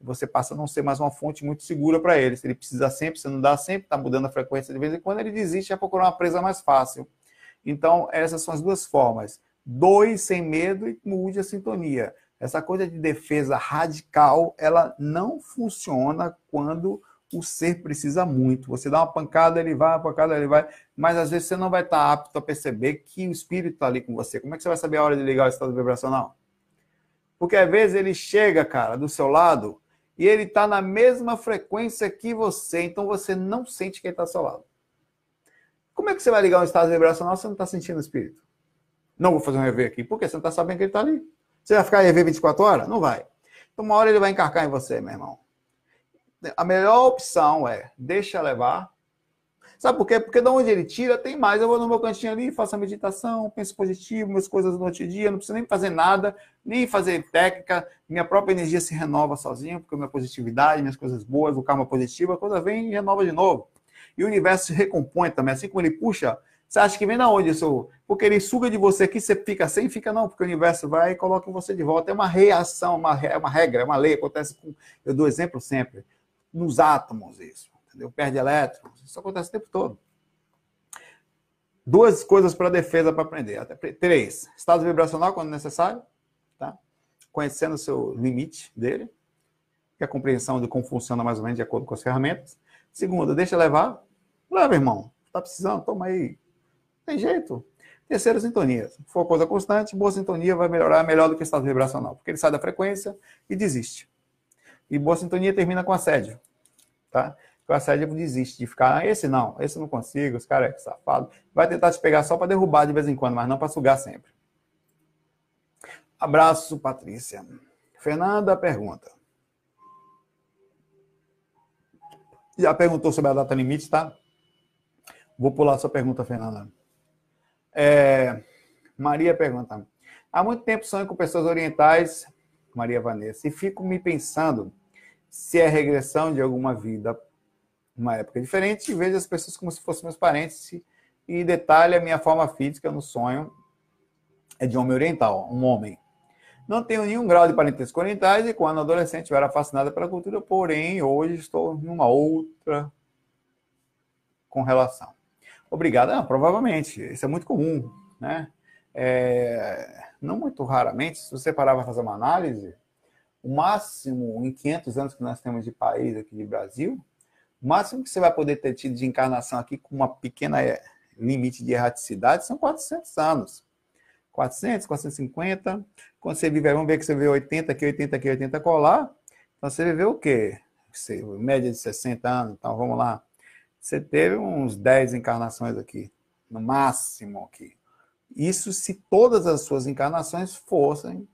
Você passa a não ser mais uma fonte muito segura para ele. Se ele precisa sempre, você não dá sempre, está mudando a frequência de vez em quando, ele desiste e procurar uma presa mais fácil. Então, essas são as duas formas. Doe sem medo e mude a sintonia. Essa coisa de defesa radical, ela não funciona quando o ser precisa muito. Você dá uma pancada, ele vai, uma pancada, ele vai, mas às vezes você não vai estar apto a perceber que o espírito está ali com você. Como é que você vai saber a hora de ligar o estado vibracional? Porque às vezes ele chega, cara, do seu lado e ele está na mesma frequência que você, então você não sente que ele está ao seu lado. Como é que você vai ligar um estado vibracional se você não está sentindo o espírito? Não vou fazer um EV aqui, porque você não está sabendo que ele está ali. Você vai ficar EV 24 horas? Não vai. Então, uma hora ele vai encarcar em você, meu irmão. A melhor opção é deixa levar. Sabe por quê? Porque de onde ele tira, tem mais. Eu vou no meu cantinho ali, faço a meditação, penso positivo, minhas coisas do outro dia, não preciso nem fazer nada, nem fazer técnica. Minha própria energia se renova sozinha, porque minha positividade, minhas coisas boas, o karma positivo, a coisa vem e renova de novo. E o universo se recompõe também, assim como ele puxa você acha que vem da onde isso? Porque ele suga de você aqui, você fica sem, fica não, porque o universo vai e coloca você de volta. É uma reação, uma, é uma regra, é uma lei. Acontece com. Eu dou exemplo sempre nos átomos isso, entendeu? Perde elétrons, isso acontece o tempo todo. Duas coisas para defesa para aprender. Até três. Estado vibracional quando necessário, tá? Conhecendo o seu limite dele, e a compreensão de como funciona mais ou menos de acordo com as ferramentas. Segundo, deixa levar. Leva, irmão. Tá precisando? Toma aí. Tem jeito. Terceira, sintonia. Se for coisa constante, boa sintonia vai melhorar melhor do que estado vibracional, porque ele sai da frequência e desiste. E boa sintonia termina com assédio. Tá? O assédio desiste de ficar, ah, esse não, esse não consigo, esse cara é safado. Vai tentar te pegar só para derrubar de vez em quando, mas não para sugar sempre. Abraço, Patrícia. Fernanda pergunta. Já perguntou sobre a data limite, tá? Vou pular sua pergunta, Fernanda. É, Maria pergunta. Há muito tempo sonho com pessoas orientais, Maria Vanessa, e fico me pensando se é regressão de alguma vida, uma época diferente, e vejo as pessoas como se fossem meus parentes. E detalhe, a minha forma física no sonho é de homem oriental, um homem. Não tenho nenhum grau de parentesco orientais e quando adolescente eu era fascinada pela cultura, porém hoje estou numa outra com relação. Obrigado. Não, provavelmente, isso é muito comum, né? É, não muito raramente, se você parar para fazer uma análise, o máximo em 500 anos que nós temos de país aqui de Brasil, o máximo que você vai poder ter tido de encarnação aqui com uma pequena é, limite de erraticidade são 400 anos. 400, 450. Quando você viver, vamos ver que você vê 80 aqui, 80 aqui, 80 colar. Então você viveu o quê? Média de 60 anos. Então vamos lá. Você teve uns 10 encarnações aqui, no máximo aqui. Isso se todas as suas encarnações fossem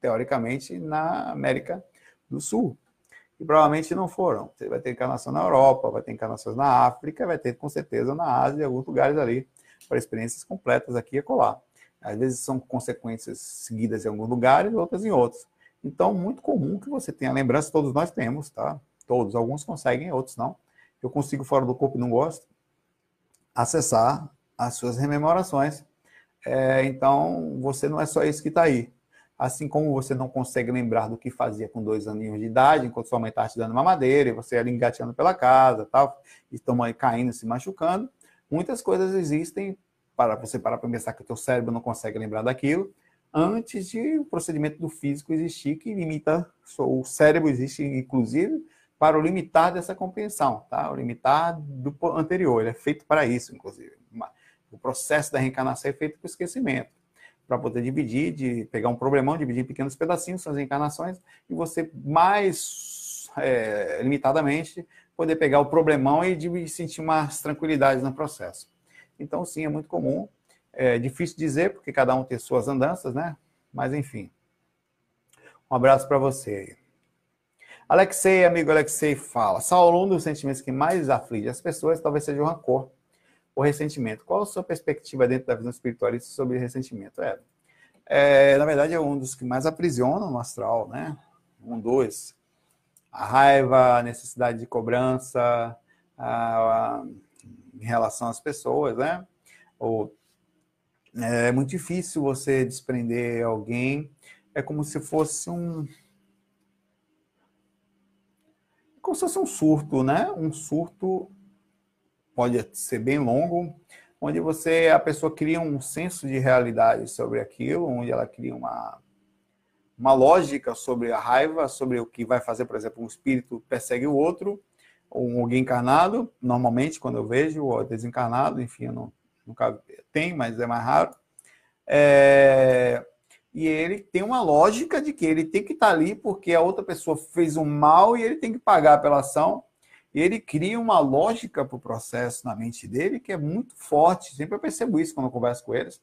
teoricamente, na América do Sul. E provavelmente não foram. Você vai ter encarnação na Europa, vai ter encarnações na África, vai ter com certeza na Ásia e alguns lugares ali, para experiências completas aqui e colar. Às vezes são consequências seguidas em alguns lugares, outras em outros. Então, muito comum que você tenha lembrança, todos nós temos, tá? Todos, alguns conseguem, outros não. Eu consigo fora do corpo e não gosto acessar as suas rememorações. É, então, você não é só isso que está aí. Assim como você não consegue lembrar do que fazia com dois aninhos de idade, enquanto sua mãe estava te dando uma madeira, e você era engateando pela casa, tal, e sua mãe caindo, se machucando, muitas coisas existem para você parar para pensar que o teu cérebro não consegue lembrar daquilo. antes de o procedimento do físico existir, que limita, o cérebro existe, inclusive, para o limitar dessa compreensão, tá? O limitar do anterior, ele é feito para isso, inclusive. O processo da reencarnação é feito com esquecimento, para poder dividir, de pegar um problemão, dividir em pequenos pedacinhos, suas reencarnações, e você mais é, limitadamente poder pegar o problemão e sentir mais tranquilidade no processo. Então, sim, é muito comum. É difícil dizer, porque cada um tem suas andanças, né? Mas, enfim. Um abraço para você. Alexei, amigo Alexei, fala. Saulo, um dos sentimentos que mais aflige as pessoas talvez seja o rancor ou ressentimento. Qual a sua perspectiva dentro da visão espiritualista sobre ressentimento? É, é, na verdade, é um dos que mais aprisiona no astral, né? Um, dois. A raiva, a necessidade de cobrança a, a, em relação às pessoas, né? Ou, é muito difícil você desprender alguém. É como se fosse um, como se fosse um surto, né? Um surto pode ser bem longo, onde você a pessoa cria um senso de realidade sobre aquilo, onde ela cria uma uma lógica sobre a raiva, sobre o que vai fazer, por exemplo, um espírito persegue o outro, ou alguém encarnado, normalmente quando eu vejo, ou desencarnado, enfim, não, nunca tem, mas é mais raro. É, e ele tem uma lógica de que ele tem que estar ali porque a outra pessoa fez um mal e ele tem que pagar pela ação. Ele cria uma lógica para o processo na mente dele que é muito forte. Sempre eu percebo isso quando eu converso com eles,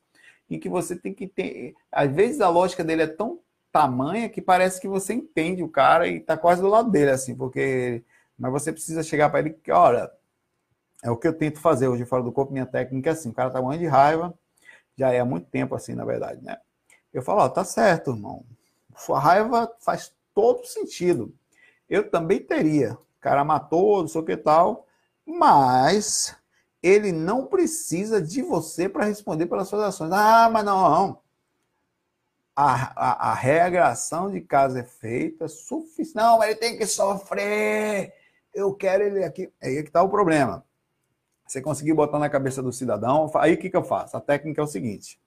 em que você tem que ter. Às vezes a lógica dele é tão tamanha que parece que você entende o cara e está quase do lado dele, assim, porque. Mas você precisa chegar para ele que, olha, é o que eu tento fazer hoje fora do corpo, minha técnica é assim, o cara está morrendo de raiva, já é há muito tempo assim, na verdade, né? Eu falo, ó, tá certo, irmão. Sua raiva faz todo sentido. Eu também teria. Cara matou, não sei o que tal, mas ele não precisa de você para responder pelas suas ações. Ah, mas não, não. A, a, a reagração de casa é feita suficiente. Não, mas ele tem que sofrer. Eu quero ele aqui. Aí é que está o problema. Você conseguir botar na cabeça do cidadão, aí o que, que eu faço? A técnica é o seguinte: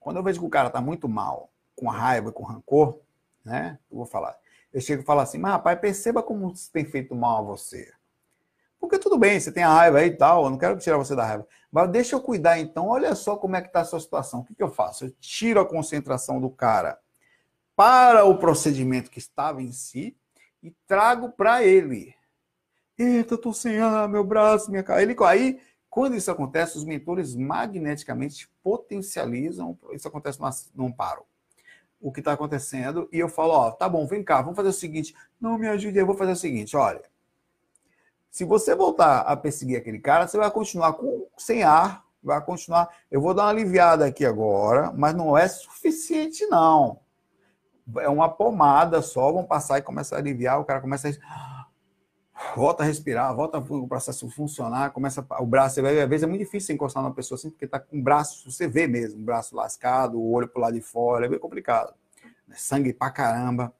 quando eu vejo que o cara está muito mal, com raiva, com rancor, né? Eu vou falar. Eu chego e falo assim, mas rapaz, perceba como tem feito mal a você. Porque tudo bem, você tem a raiva aí e tal, eu não quero tirar você da raiva. Mas deixa eu cuidar então, olha só como é que está a sua situação. O que, que eu faço? Eu tiro a concentração do cara para o procedimento que estava em si e trago para ele. Eita, tô sem ar, meu braço, minha cara. Ele, aí quando isso acontece, os mentores magneticamente potencializam, isso acontece no amparo. O que está acontecendo, e eu falo, ó, tá bom, vem cá, vamos fazer o seguinte, não me ajude, eu vou fazer o seguinte, olha, se você voltar a perseguir aquele cara, você vai continuar com, sem ar, vai continuar, eu vou dar uma aliviada aqui agora, mas não é suficiente não. É uma pomada só, vão passar e começar a aliviar, o cara começa a volta a respirar, volta o processo funcionar, começa o braço, às vezes é muito difícil encostar numa pessoa assim, porque tá com o braço, você vê mesmo, o braço lascado, o olho pro lado de fora, é bem complicado. Sangue pra caramba.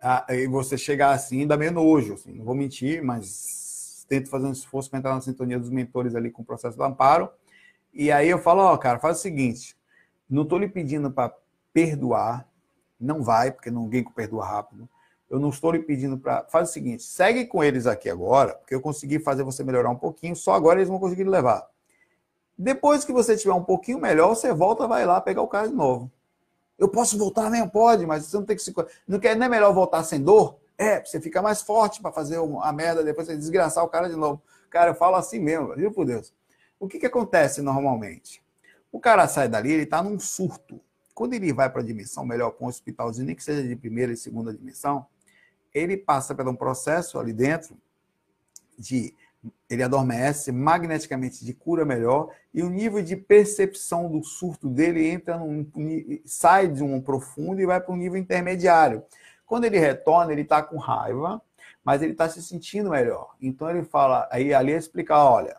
Ah, e você chegar assim, dá meio nojo, assim, não vou mentir, mas tento fazer um esforço para entrar na sintonia dos mentores ali com o processo do amparo. E aí eu falo, ó, cara, faz o seguinte, não tô lhe pedindo para perdoar, não vai, porque ninguém perdoa rápido eu não estou lhe pedindo para. Faz o seguinte: segue com eles aqui agora, porque eu consegui fazer você melhorar um pouquinho, só agora eles vão conseguir levar. Depois que você estiver um pouquinho melhor, você volta, vai lá pegar o cara de novo. Eu posso voltar, nem pode, mas você não tem que se. Não, quer, não é melhor voltar sem dor? É, você fica mais forte para fazer a merda, depois você desgraçar o cara de novo. Cara, eu falo assim mesmo, viu por Deus? O que, que acontece normalmente? O cara sai dali, ele está num surto. Quando ele vai para a dimensão melhor, para um hospitalzinho, nem que seja de primeira e segunda dimensão, ele passa por um processo ali dentro de ele adormece magneticamente de cura melhor e o nível de percepção do surto dele entra num, sai de um profundo e vai para um nível intermediário. Quando ele retorna, ele está com raiva, mas ele está se sentindo melhor. Então ele fala, aí ali explicar, olha,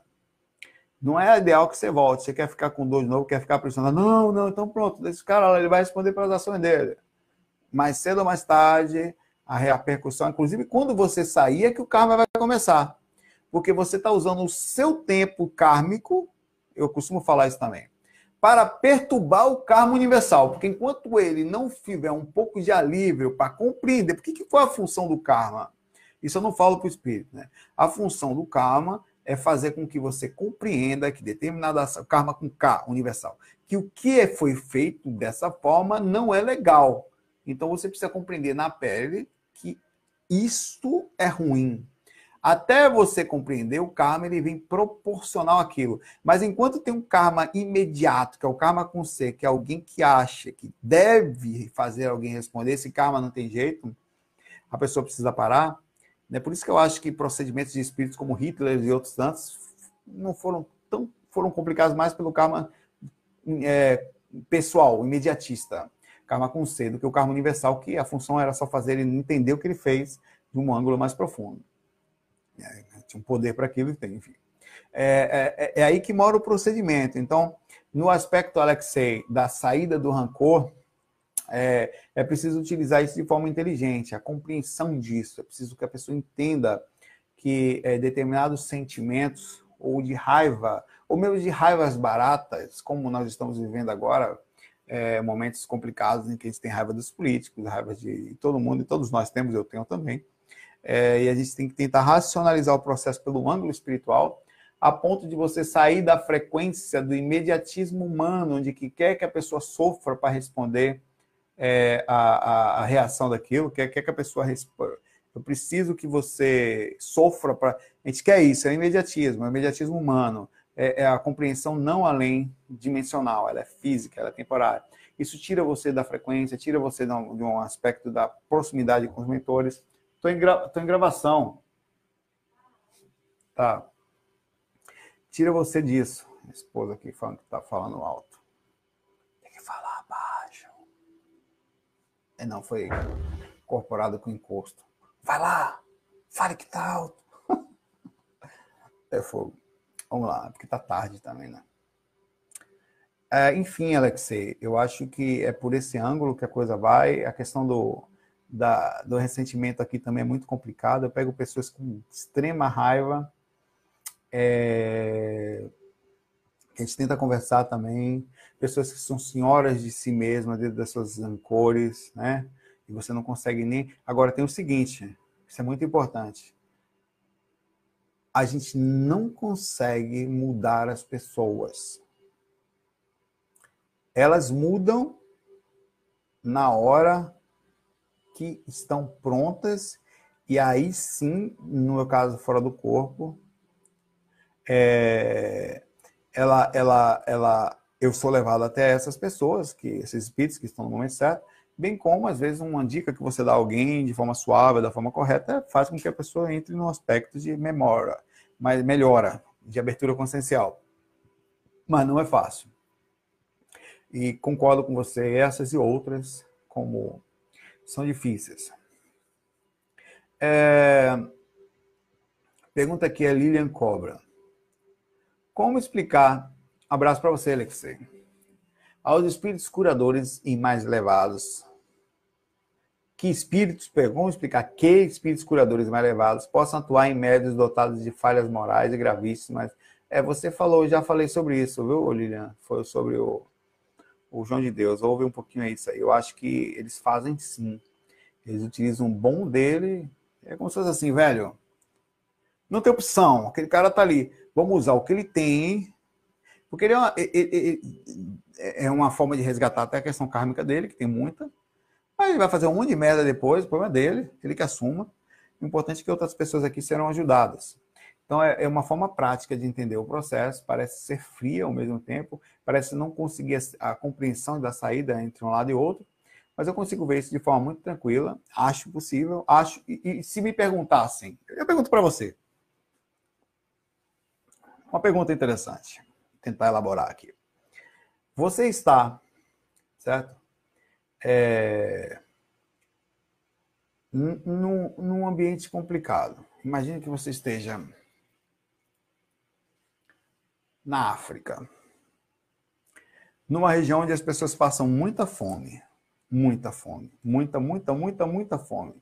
não é ideal que você volte. Você quer ficar com dor de novo, quer ficar pressionado. Não, não, então pronto, esse cara ele vai responder pelas ações dele. Mais cedo ou mais tarde, a repercussão, inclusive quando você sair, é que o karma vai começar. Porque você está usando o seu tempo kármico, eu costumo falar isso também, para perturbar o karma universal. Porque enquanto ele não tiver um pouco de alívio para compreender, porque que foi a função do karma? Isso eu não falo para o espírito, né? A função do karma é fazer com que você compreenda que determinada ação, karma com K, universal, que o que foi feito dessa forma não é legal. Então você precisa compreender na pele que isto é ruim. Até você compreender, o karma ele vem proporcional àquilo. Mas enquanto tem um karma imediato, que é o karma com C, que é alguém que acha que deve fazer alguém responder, esse karma não tem jeito, a pessoa precisa parar. É por isso que eu acho que procedimentos de espíritos como Hitler e outros tantos não foram tão foram complicados mais pelo karma é, pessoal, imediatista, karma com C, do que o karma universal, que a função era só fazer ele entender o que ele fez de um ângulo mais profundo. É, tinha um poder para aquilo, tem, enfim. É, é, é, aí que mora o procedimento. Então, no aspecto, Alexei, da saída do rancor, é, é preciso utilizar isso de forma inteligente, a compreensão disso. É preciso que a pessoa entenda que é, determinados sentimentos, ou de raiva, ou mesmo de raivas baratas, como nós estamos vivendo agora, é, momentos complicados em que a gente tem raiva dos políticos, raiva de todo mundo, e todos nós temos, eu tenho também. É, e a gente tem que tentar racionalizar o processo pelo ângulo espiritual, a ponto de você sair da frequência do imediatismo humano, onde que quer que a pessoa sofra para responder é, a, a, a, reação daquilo, quer, quer que a pessoa responda. Eu preciso que você sofra para. A gente quer isso, é imediatismo, é imediatismo humano. É, é, a compreensão não além dimensional, ela é física, ela é temporária. Isso tira você da frequência, tira você de um, de um aspecto da proximidade com os mentores, Tô em, gra... Em gravação. Tá. Tira você disso. Minha esposa aqui falando que tá falando alto. Tem que falar baixo. É, não, foi incorporado com encosto. Vai lá, fale que tá alto. é fogo. Vamos lá, porque tá tarde também, né? É, enfim, Alexei, eu acho que é por esse ângulo que a coisa vai. A questão do, da, do ressentimento aqui também é muito complicado. Eu pego pessoas com extrema raiva, é, a gente tenta conversar também, pessoas que são senhoras de si mesmas, dentro das suas ancores, né? E você não consegue nem. Agora tem o seguinte, isso é muito importante. A gente não consegue mudar as pessoas. Elas mudam na hora que estão prontas, e aí sim, no meu caso, fora do corpo, é, ela, ela, ela, eu sou levado até essas pessoas, que esses espíritos que estão no momento certo, bem como, às vezes, uma dica que você dá a alguém de forma suave, da forma correta, faz com que a pessoa entre no aspecto de memória, mas melhora, de abertura consciencial. Mas não é fácil. E concordo com você, essas e outras, como são difíceis. É... Pergunta aqui é Lilian Cobra. Como explicar, abraço para você, Alexei, aos espíritos curadores e mais elevados, que espíritos, como explicar que espíritos curadores mais elevados possam atuar em médios dotados de falhas morais e gravíssimas? É, você falou, já falei sobre isso, viu, Lilian? Foi sobre o o João de Deus, ouve um pouquinho isso aí. Eu acho que eles fazem sim. Eles utilizam um bom dele. É como se fosse assim, velho. Não tem opção. Aquele cara tá ali. Vamos usar o que ele tem. Porque ele é uma, é uma forma de resgatar até a questão kármica dele, que tem muita. Ele vai fazer um monte de merda depois, o problema é dele, ele que assuma. O importante é que outras pessoas aqui serão ajudadas. Então, é, é uma forma prática de entender o processo, parece ser fria ao mesmo tempo, parece não conseguir a, compreensão da saída entre um lado e outro, mas eu consigo ver isso de forma muito tranquila, acho possível, acho, e, e se me perguntassem, eu pergunto para você, uma pergunta interessante, tentar elaborar aqui. Você está, certo? É, num, num ambiente complicado. Imagine que você esteja na África, numa região onde as pessoas passam muita fome, muita fome, muita, muita, muita, muita fome,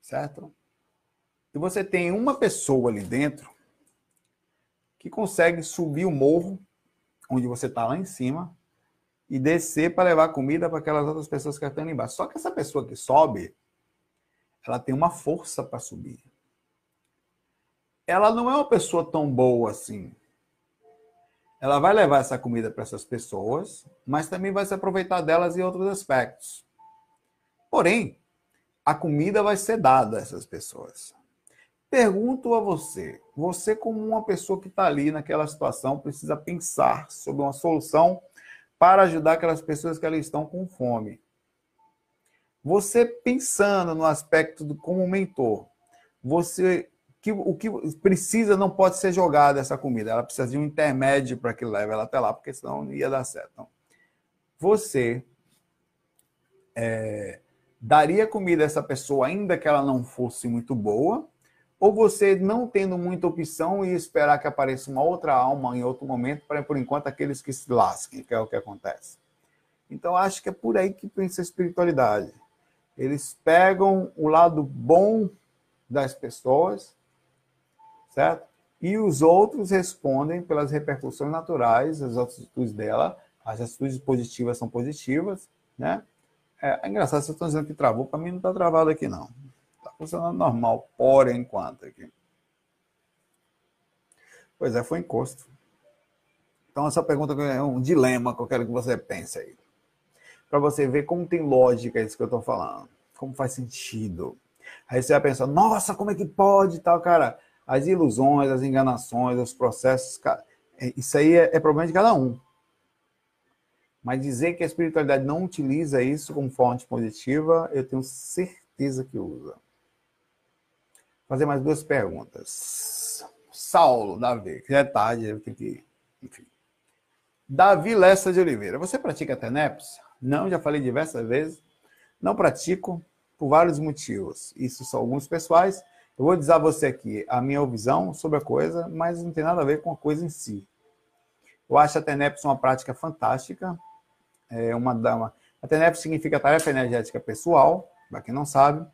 certo? E você tem uma pessoa ali dentro que consegue subir o morro onde você está lá em cima, e descer para levar comida para aquelas outras pessoas que estão ali embaixo. Só que essa pessoa que sobe, ela tem uma força para subir. Ela não é uma pessoa tão boa assim. Ela vai levar essa comida para essas pessoas, mas também vai se aproveitar delas em outros aspectos. Porém, a comida vai ser dada a essas pessoas. Pergunto a você, você como uma pessoa que está ali naquela situação, precisa pensar sobre uma solução para ajudar aquelas pessoas que ali estão com fome. Você pensando no aspecto do, como mentor, você que, o que precisa não pode ser jogado essa comida, ela precisa de um intermédio para que leve ela até lá, porque senão não ia dar certo. Então, você é, daria comida a essa pessoa ainda que ela não fosse muito boa, ou você não tendo muita opção e esperar que apareça uma outra alma em outro momento, para por enquanto aqueles que se lasquem, que é o que acontece. Então acho que é por aí que pensa a espiritualidade. Eles pegam o lado bom das pessoas, certo? E os outros respondem pelas repercussões naturais, as atitudes dela, as atitudes positivas são positivas, né? É, é engraçado, vocês estão dizendo que travou, para mim não está travado aqui não funcionando normal, por enquanto aqui. Pois é, foi encosto. Então, essa pergunta é um dilema que eu quero que você pense aí. Para você ver como tem lógica isso que eu estou falando. Como faz sentido. Aí você vai pensar, nossa, como é que pode tal, cara? As ilusões, as enganações, os processos, cara, é, isso aí é, é problema de cada um. Mas dizer que a espiritualidade não utiliza isso como fonte positiva, eu tenho certeza que usa fazer mais duas perguntas. Saulo, Davi, já é tarde, eu tenho que. Enfim. Davi Lessa de Oliveira, você pratica TENEPS? Não, já falei diversas vezes. Não pratico por vários motivos. Isso são alguns pessoais. Eu vou dizer a você aqui a minha visão sobre a coisa, mas não tem nada a ver com a coisa em si. Eu acho a TENEPS uma prática fantástica. É uma, uma, a TENEPS significa tarefa energética pessoal, para quem não sabe.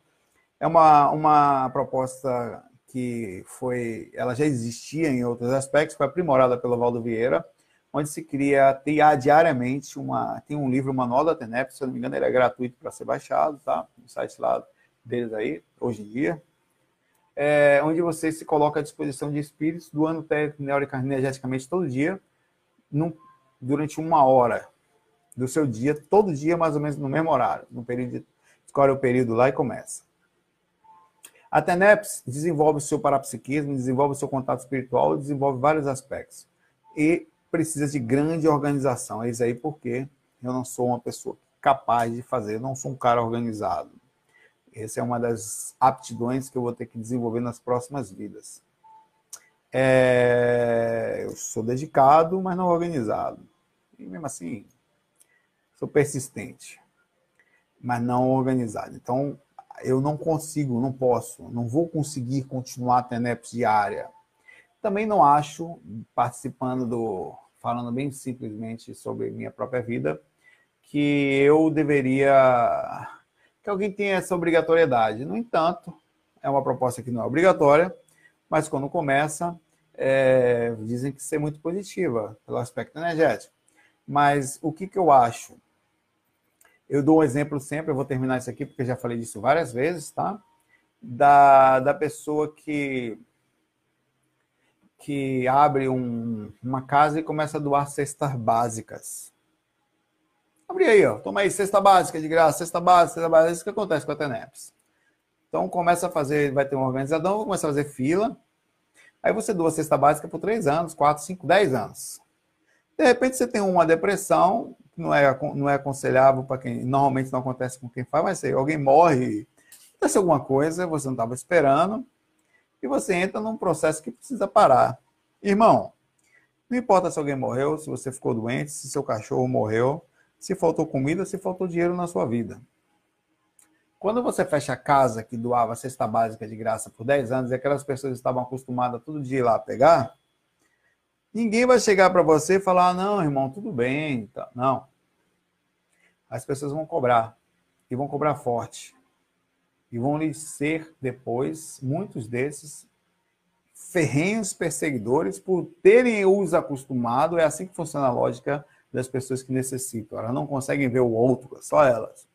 É uma, uma proposta que foi, ela já existia em outros aspectos, foi aprimorada pelo Valdo Vieira, onde se cria diariamente uma, tem um livro, Manual da TENEP, se não me engano, ele é gratuito para ser baixado, tá? No site lá deles aí, hoje em dia. É, onde você se coloca à disposição de espíritos do ano energeticamente todo dia, num, durante uma hora do seu dia, todo dia, mais ou menos no mesmo horário, no período, escolhe o período lá e começa. A TENEPS desenvolve o seu parapsiquismo, desenvolve o seu contato espiritual, desenvolve vários aspectos. E precisa de grande organização. É isso aí porque eu não sou uma pessoa capaz de fazer, eu não sou um cara organizado. Essa é uma das aptidões que eu vou ter que desenvolver nas próximas vidas. É... Eu sou dedicado, mas não organizado. E mesmo assim, sou persistente, mas não organizado. Então, eu não consigo, não posso, não vou conseguir continuar a TENEPS diária. Também não acho, participando do, falando bem simplesmente sobre minha própria vida, que eu deveria, que alguém tenha essa obrigatoriedade. No entanto, é uma proposta que não é obrigatória, mas quando começa, é, dizem que ser muito positiva pelo aspecto energético. Mas o que, que eu acho? Eu dou um exemplo sempre, eu vou terminar isso aqui, porque já falei disso várias vezes, tá? Da, da pessoa que, que abre um, uma casa e começa a doar cestas básicas. Abre aí, ó. Toma aí, cesta básica de graça, cesta básica, cesta básica. Isso que acontece com a TENEPS. Então começa a fazer, vai ter um organizador, vai começar a fazer fila. Aí você doa cesta básica por 3 anos, 4, 5, 10 anos. De repente você tem uma depressão, não é, não é aconselhável para quem normalmente não acontece com quem faz, mas se alguém morre, acontece alguma coisa, você não estava esperando, e você entra num processo que precisa parar. Irmão, não importa se alguém morreu, se você ficou doente, se seu cachorro morreu, se faltou comida, se faltou dinheiro na sua vida. Quando você fecha a casa que doava cesta básica de graça por 10 anos e aquelas pessoas estavam acostumadas todo dia ir lá pegar, Ninguém vai chegar para você e falar: não, irmão, tudo bem. Não. As pessoas vão cobrar. E vão cobrar forte. E vão lhe ser depois, muitos desses, ferrenhos perseguidores por terem os acostumado. É assim que funciona a lógica das pessoas que necessitam. Elas não conseguem ver o outro, só elas.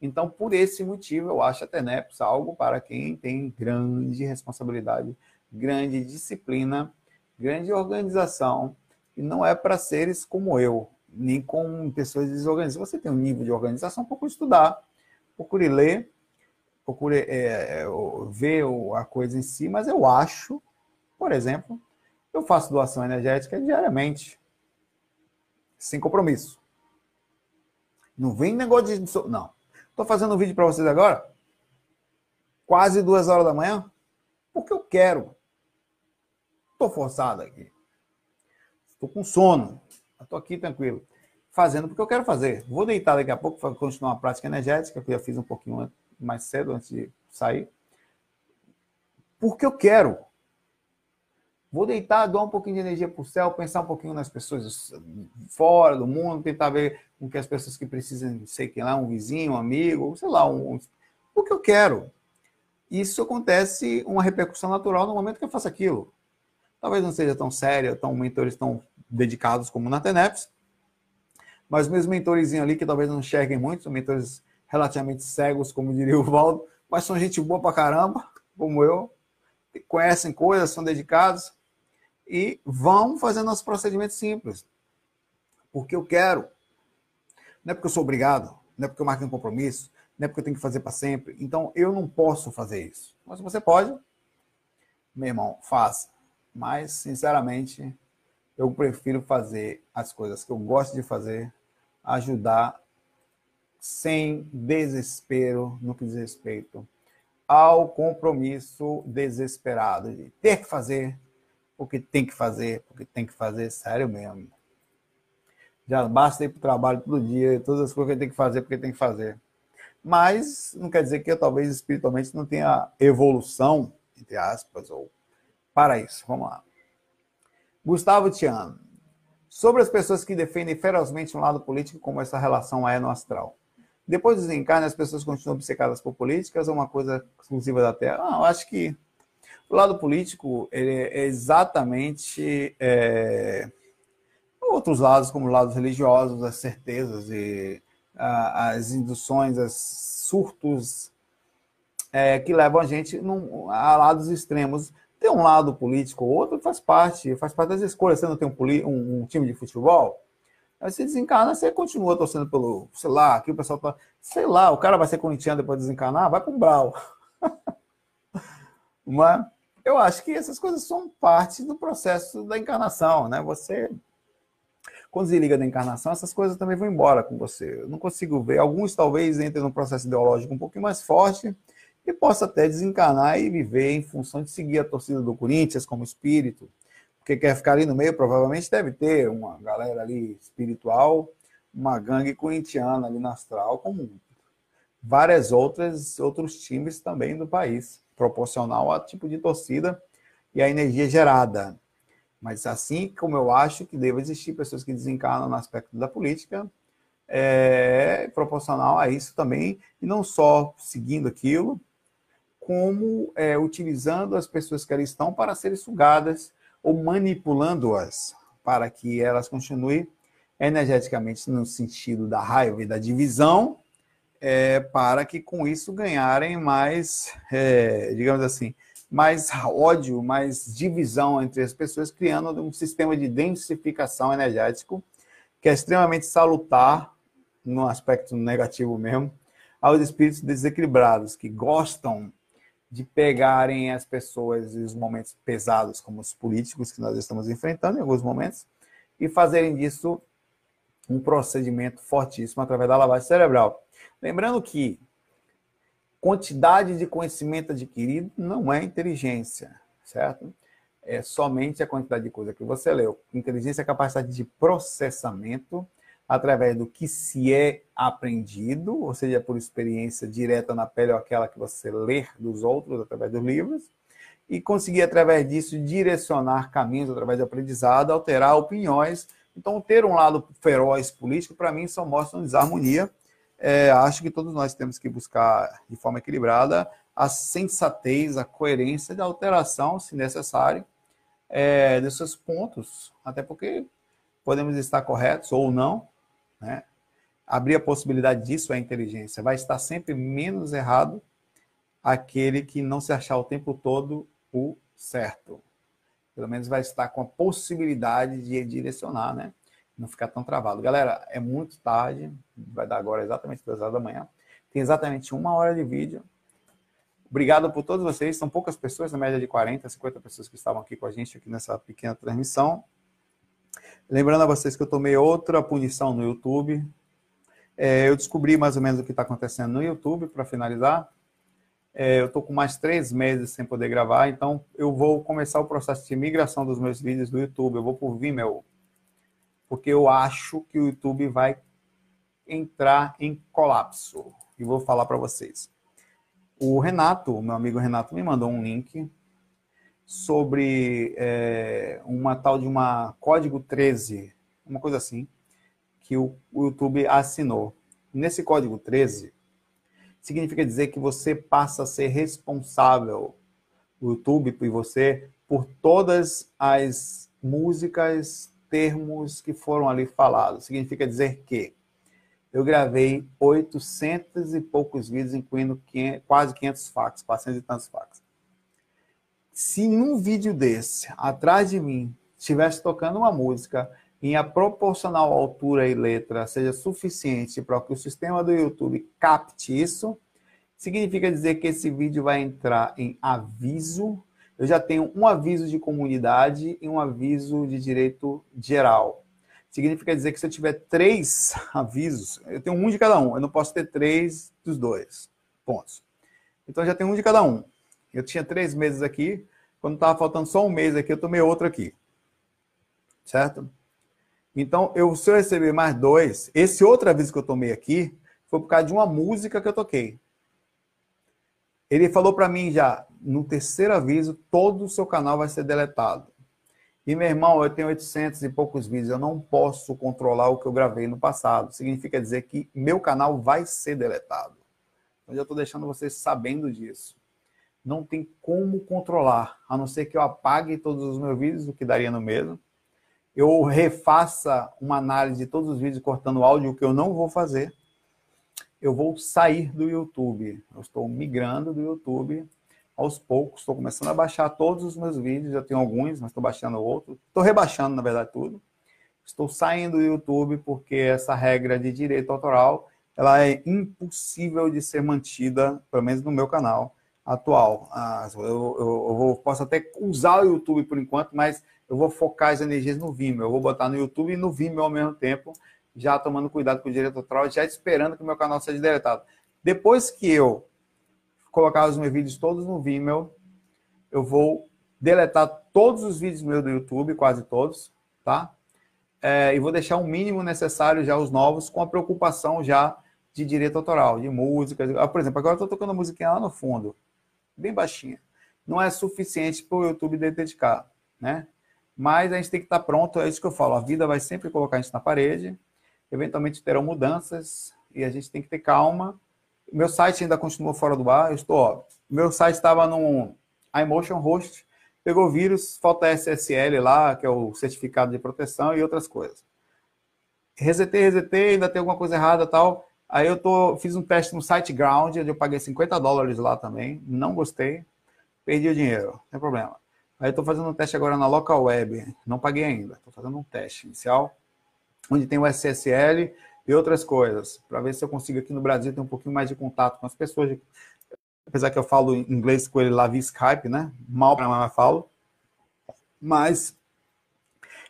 Então, por esse motivo, eu acho a TENEPS algo para quem tem grande responsabilidade, grande disciplina, grande organização, e não é para seres como eu, nem com pessoas desorganizadas. Você tem um nível de organização, procure estudar, procure ler, procure é, é ver a coisa em si, mas eu acho, por exemplo, eu faço doação energética diariamente, sem compromisso. Não vem negócio de. Não. Estou fazendo um vídeo para vocês agora, quase duas horas da manhã, porque eu quero. Estou forçado aqui. Estou com sono. Estou aqui tranquilo. Fazendo porque eu quero fazer. Vou deitar daqui a pouco para continuar a prática energética, que eu já fiz um pouquinho mais cedo antes de sair. Porque eu quero. Vou deitar, doar um pouquinho de energia para o céu, pensar um pouquinho nas pessoas fora do mundo, tentar ver com que as pessoas que precisam, sei que lá, um vizinho, um amigo, sei lá, um, o que eu quero. Isso acontece uma repercussão natural no momento que eu faço aquilo. Talvez não seja tão séria, tão mentores tão dedicados como na Teneps, mas meus mentores ali que talvez não enxerguem muito, são mentores relativamente cegos, como diria o Valdo, mas são gente boa pra caramba, como eu, conhecem coisas, são dedicados, e vão fazendo nossos procedimentos simples. Porque eu quero. Não é porque eu sou obrigado, não é porque eu marquei um compromisso, não é porque eu tenho que fazer para sempre. Então eu não posso fazer isso. Mas você pode, meu irmão, faça. Mas, sinceramente, eu prefiro fazer as coisas que eu gosto de fazer, ajudar sem desespero no que diz respeito ao compromisso desesperado de ter que fazer, porque tem que fazer, porque tem que fazer, sério mesmo. Já basta ir para o trabalho todo dia, todas as coisas que tem que fazer, porque tem que fazer. Mas não quer dizer que eu talvez espiritualmente não tenha evolução, entre aspas, ou para isso. Vamos lá. Gustavo Tiano. Sobre as pessoas que defendem ferozmente um lado político, como essa relação é no astral. Depois do desencarne, as pessoas continuam obcecadas por políticas ou uma coisa exclusiva da Terra? Não, eu acho que o lado político é exatamente é, outros lados, como lados religiosos, as certezas e as induções, as surtos é, que levam a gente num, a lados extremos. Tem um lado político ou outro faz parte, faz parte das escolhas. Você não tem um, um, um time de futebol, aí você desencarna, você continua torcendo pelo, sei lá, aqui o pessoal tá, sei lá, o cara vai ser corintiano depois de desencarnar, vai para o Brau. Mas eu acho que essas coisas são parte do processo da encarnação, né? Você quando desliga da encarnação, essas coisas também vão embora com você. Eu não consigo ver. Alguns talvez entrem num processo ideológico um pouquinho mais forte e possa até desencarnar e viver em função de seguir a torcida do Corinthians como espírito. Porque quer ficar ali no meio, provavelmente deve ter uma galera ali espiritual, uma gangue corintiana ali na astral, como várias outras outros times também do país proporcional ao tipo de torcida e a energia gerada. Mas assim como eu acho que deve existir pessoas que desencarnam no aspecto da política, é proporcional a isso também, e não só seguindo aquilo, como é, utilizando as pessoas que ali estão para serem sugadas ou manipulando-as para que elas continuem energeticamente no sentido da raiva e da divisão, é, para que com isso ganharem mais, é, digamos assim, mais ódio, mais divisão entre as pessoas, criando um sistema de densificação energético que é extremamente salutar, no aspecto negativo mesmo, aos espíritos desequilibrados, que gostam de pegarem as pessoas e os momentos pesados, como os políticos que nós estamos enfrentando em alguns momentos, e fazerem disso um procedimento fortíssimo através da lavagem cerebral. Lembrando que quantidade de conhecimento adquirido não é inteligência, certo? É somente a quantidade de coisa que você leu. Inteligência é a capacidade de processamento através do que se é aprendido, ou seja, por experiência direta na pele ou aquela que você lê dos outros através dos livros, e conseguir, através disso, direcionar caminhos através do aprendizado, alterar opiniões. Então, ter um lado feroz político, para mim, só mostra uma desarmonia é, acho que todos nós temos que buscar de forma equilibrada a sensatez, a coerência da alteração, se necessário, é, desses pontos, até porque podemos estar corretos ou não, né? Abrir a possibilidade disso é inteligência. Vai estar sempre menos errado aquele que não se achar o tempo todo o certo. Pelo menos vai estar com a possibilidade de direcionar, né? Não ficar tão travado. Galera, é muito tarde, vai dar agora exatamente duas horas da manhã. Tem exatamente uma hora de vídeo. Obrigado por todos vocês. São poucas pessoas, na média de 40, 50 pessoas que estavam aqui com a gente aqui nessa pequena transmissão. Lembrando a vocês que eu tomei outra punição no YouTube. É, eu descobri mais ou menos o que está acontecendo no YouTube, para finalizar. É, eu estou com mais três meses sem poder gravar, então eu vou começar o processo de migração dos meus vídeos do YouTube. Eu vou por Vimeo, porque eu acho que o YouTube vai entrar em colapso. E vou falar para vocês. O Renato, meu amigo Renato, me mandou um link sobre é, uma tal de uma código 13, uma coisa assim, que o, o YouTube assinou. Nesse código 13, significa dizer que você passa a ser responsável, o YouTube e você, por todas as músicas, termos que foram ali falados. Significa dizer que eu gravei 800 e poucos vídeos, incluindo 500, quase 500 fax, 400 e tantos fax. Se num vídeo desse, atrás de mim, estivesse tocando uma música em a proporcional altura e letra seja suficiente para que o sistema do YouTube capte isso, significa dizer que esse vídeo vai entrar em aviso. Eu já tenho um aviso de comunidade e um aviso de direito geral significa dizer que se eu tiver três avisos, eu tenho um de cada um, eu não posso ter três dos dois pontos. Então já tenho um de cada um. Eu tinha três meses aqui, quando estava faltando só um mês aqui, eu tomei outro aqui. Certo? Então, eu, se eu receber mais dois, esse outro aviso que eu tomei aqui foi por causa de uma música que eu toquei. Ele falou para mim já, no terceiro aviso, todo o seu canal vai ser deletado. E, meu irmão, eu tenho 800 e poucos vídeos, eu não posso controlar o que eu gravei no passado. Significa dizer que meu canal vai ser deletado. Eu já estou deixando vocês sabendo disso. Não tem como controlar, a não ser que eu apague todos os meus vídeos, o que daria no mesmo. Eu refaça uma análise de todos os vídeos cortando áudio, o que eu não vou fazer. Eu vou sair do YouTube. Eu estou migrando do YouTube aos poucos, estou começando a baixar todos os meus vídeos, já tenho alguns, mas estou baixando outros. Estou rebaixando, na verdade, tudo. Estou saindo do YouTube porque essa regra de direito autoral ela é impossível de ser mantida, pelo menos no meu canal atual. Ah, eu, eu, eu posso até usar o YouTube por enquanto, mas eu vou focar as energias no Vimeo. Eu vou botar no YouTube e no Vimeo ao mesmo tempo, já tomando cuidado com o direito autoral, já esperando que o meu canal seja deletado. Depois que eu colocar os meus vídeos todos no Vimeo. Eu vou deletar todos os vídeos meus do YouTube, quase todos, tá? É, e vou deixar o mínimo necessário já os novos, com a preocupação já de direito autoral, de música. Ah, por exemplo, agora eu estou tocando música lá no fundo, bem baixinha. Não é suficiente para o YouTube dedicar, né? Mas a gente tem que estar pronto, é isso que eu falo. A vida vai sempre colocar a gente na parede, eventualmente terão mudanças e a gente tem que ter calma meu site ainda continua fora do ar. Eu estou, ó, meu site estava no iMotion Host, pegou vírus, falta SSL lá, que é o certificado de proteção e outras coisas. Resetei, resetei, ainda tem alguma coisa errada tal. Aí eu tô, fiz um teste no SiteGround, onde eu paguei 50 dólares lá também. Não gostei, perdi o dinheiro, não tem problema. Aí eu estou fazendo um teste agora na Local Web, não paguei ainda. Estou fazendo um teste inicial, onde tem o SSL e outras coisas, para ver se eu consigo aqui no Brasil ter um pouquinho mais de contato com as pessoas. Apesar que eu falo inglês com ele lá via Skype, né? Mal para mais falo. Mas,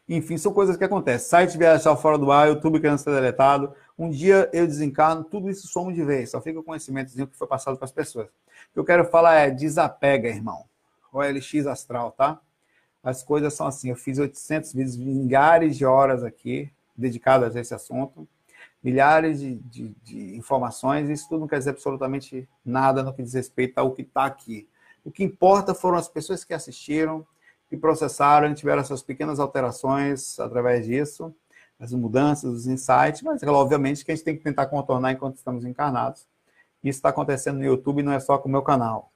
enfim, são coisas que acontecem. Site viajar fora do ar, YouTube querendo ser deletado. Um dia eu desencarno, tudo isso some de vez. Só fica o conhecimentozinho que foi passado para as pessoas. O que eu quero falar é desapega, irmão. OLX astral, tá? As coisas são assim. Eu fiz 800 vídeos, milhares de horas aqui dedicadas a esse assunto milhares de, de, de, informações, isso tudo não quer dizer absolutamente nada no que diz respeito ao que está aqui. O que importa foram as pessoas que assistiram, que processaram, tiveram suas pequenas alterações através disso, as mudanças, os insights, mas obviamente que a gente tem que tentar contornar enquanto estamos encarnados. Isso está acontecendo no YouTube, não é só com o meu canal.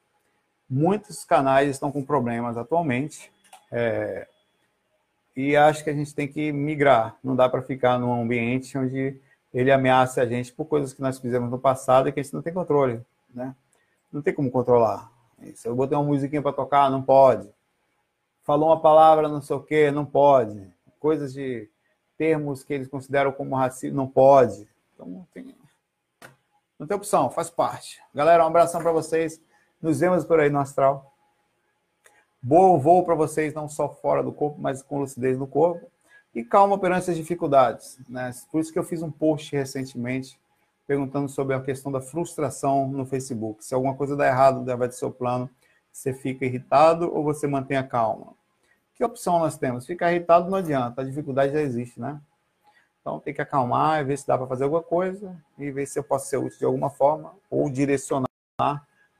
Muitos canais estão com problemas atualmente. É, e acho que a gente tem que migrar. Não dá para ficar num ambiente onde ele ameaça a gente por coisas que nós fizemos no passado e que a gente não tem controle, né? Não tem como controlar. Se eu botei uma musiquinha para tocar, não pode. Falou uma palavra, não sei o quê, não pode. Coisas de termos que eles consideram como racismo, não pode. Então não tem, não tem opção, faz parte. Galera, um abração para vocês. Nos vemos por aí no astral. Bom voo para vocês, não só fora do corpo, mas com lucidez no corpo. E calma perante as dificuldades. Né? Por isso que eu fiz um post recentemente perguntando sobre a questão da frustração no Facebook. Se alguma coisa dá errado dentro do seu plano, você fica irritado ou você mantém a calma? Que opção nós temos? Ficar irritado não adianta, a dificuldade já existe, né? Então tem que acalmar ver se dá para fazer alguma coisa e ver se eu posso ser útil de alguma forma ou direcionar,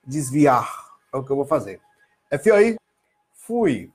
desviar. É o que eu vou fazer. É fio aí? Fui.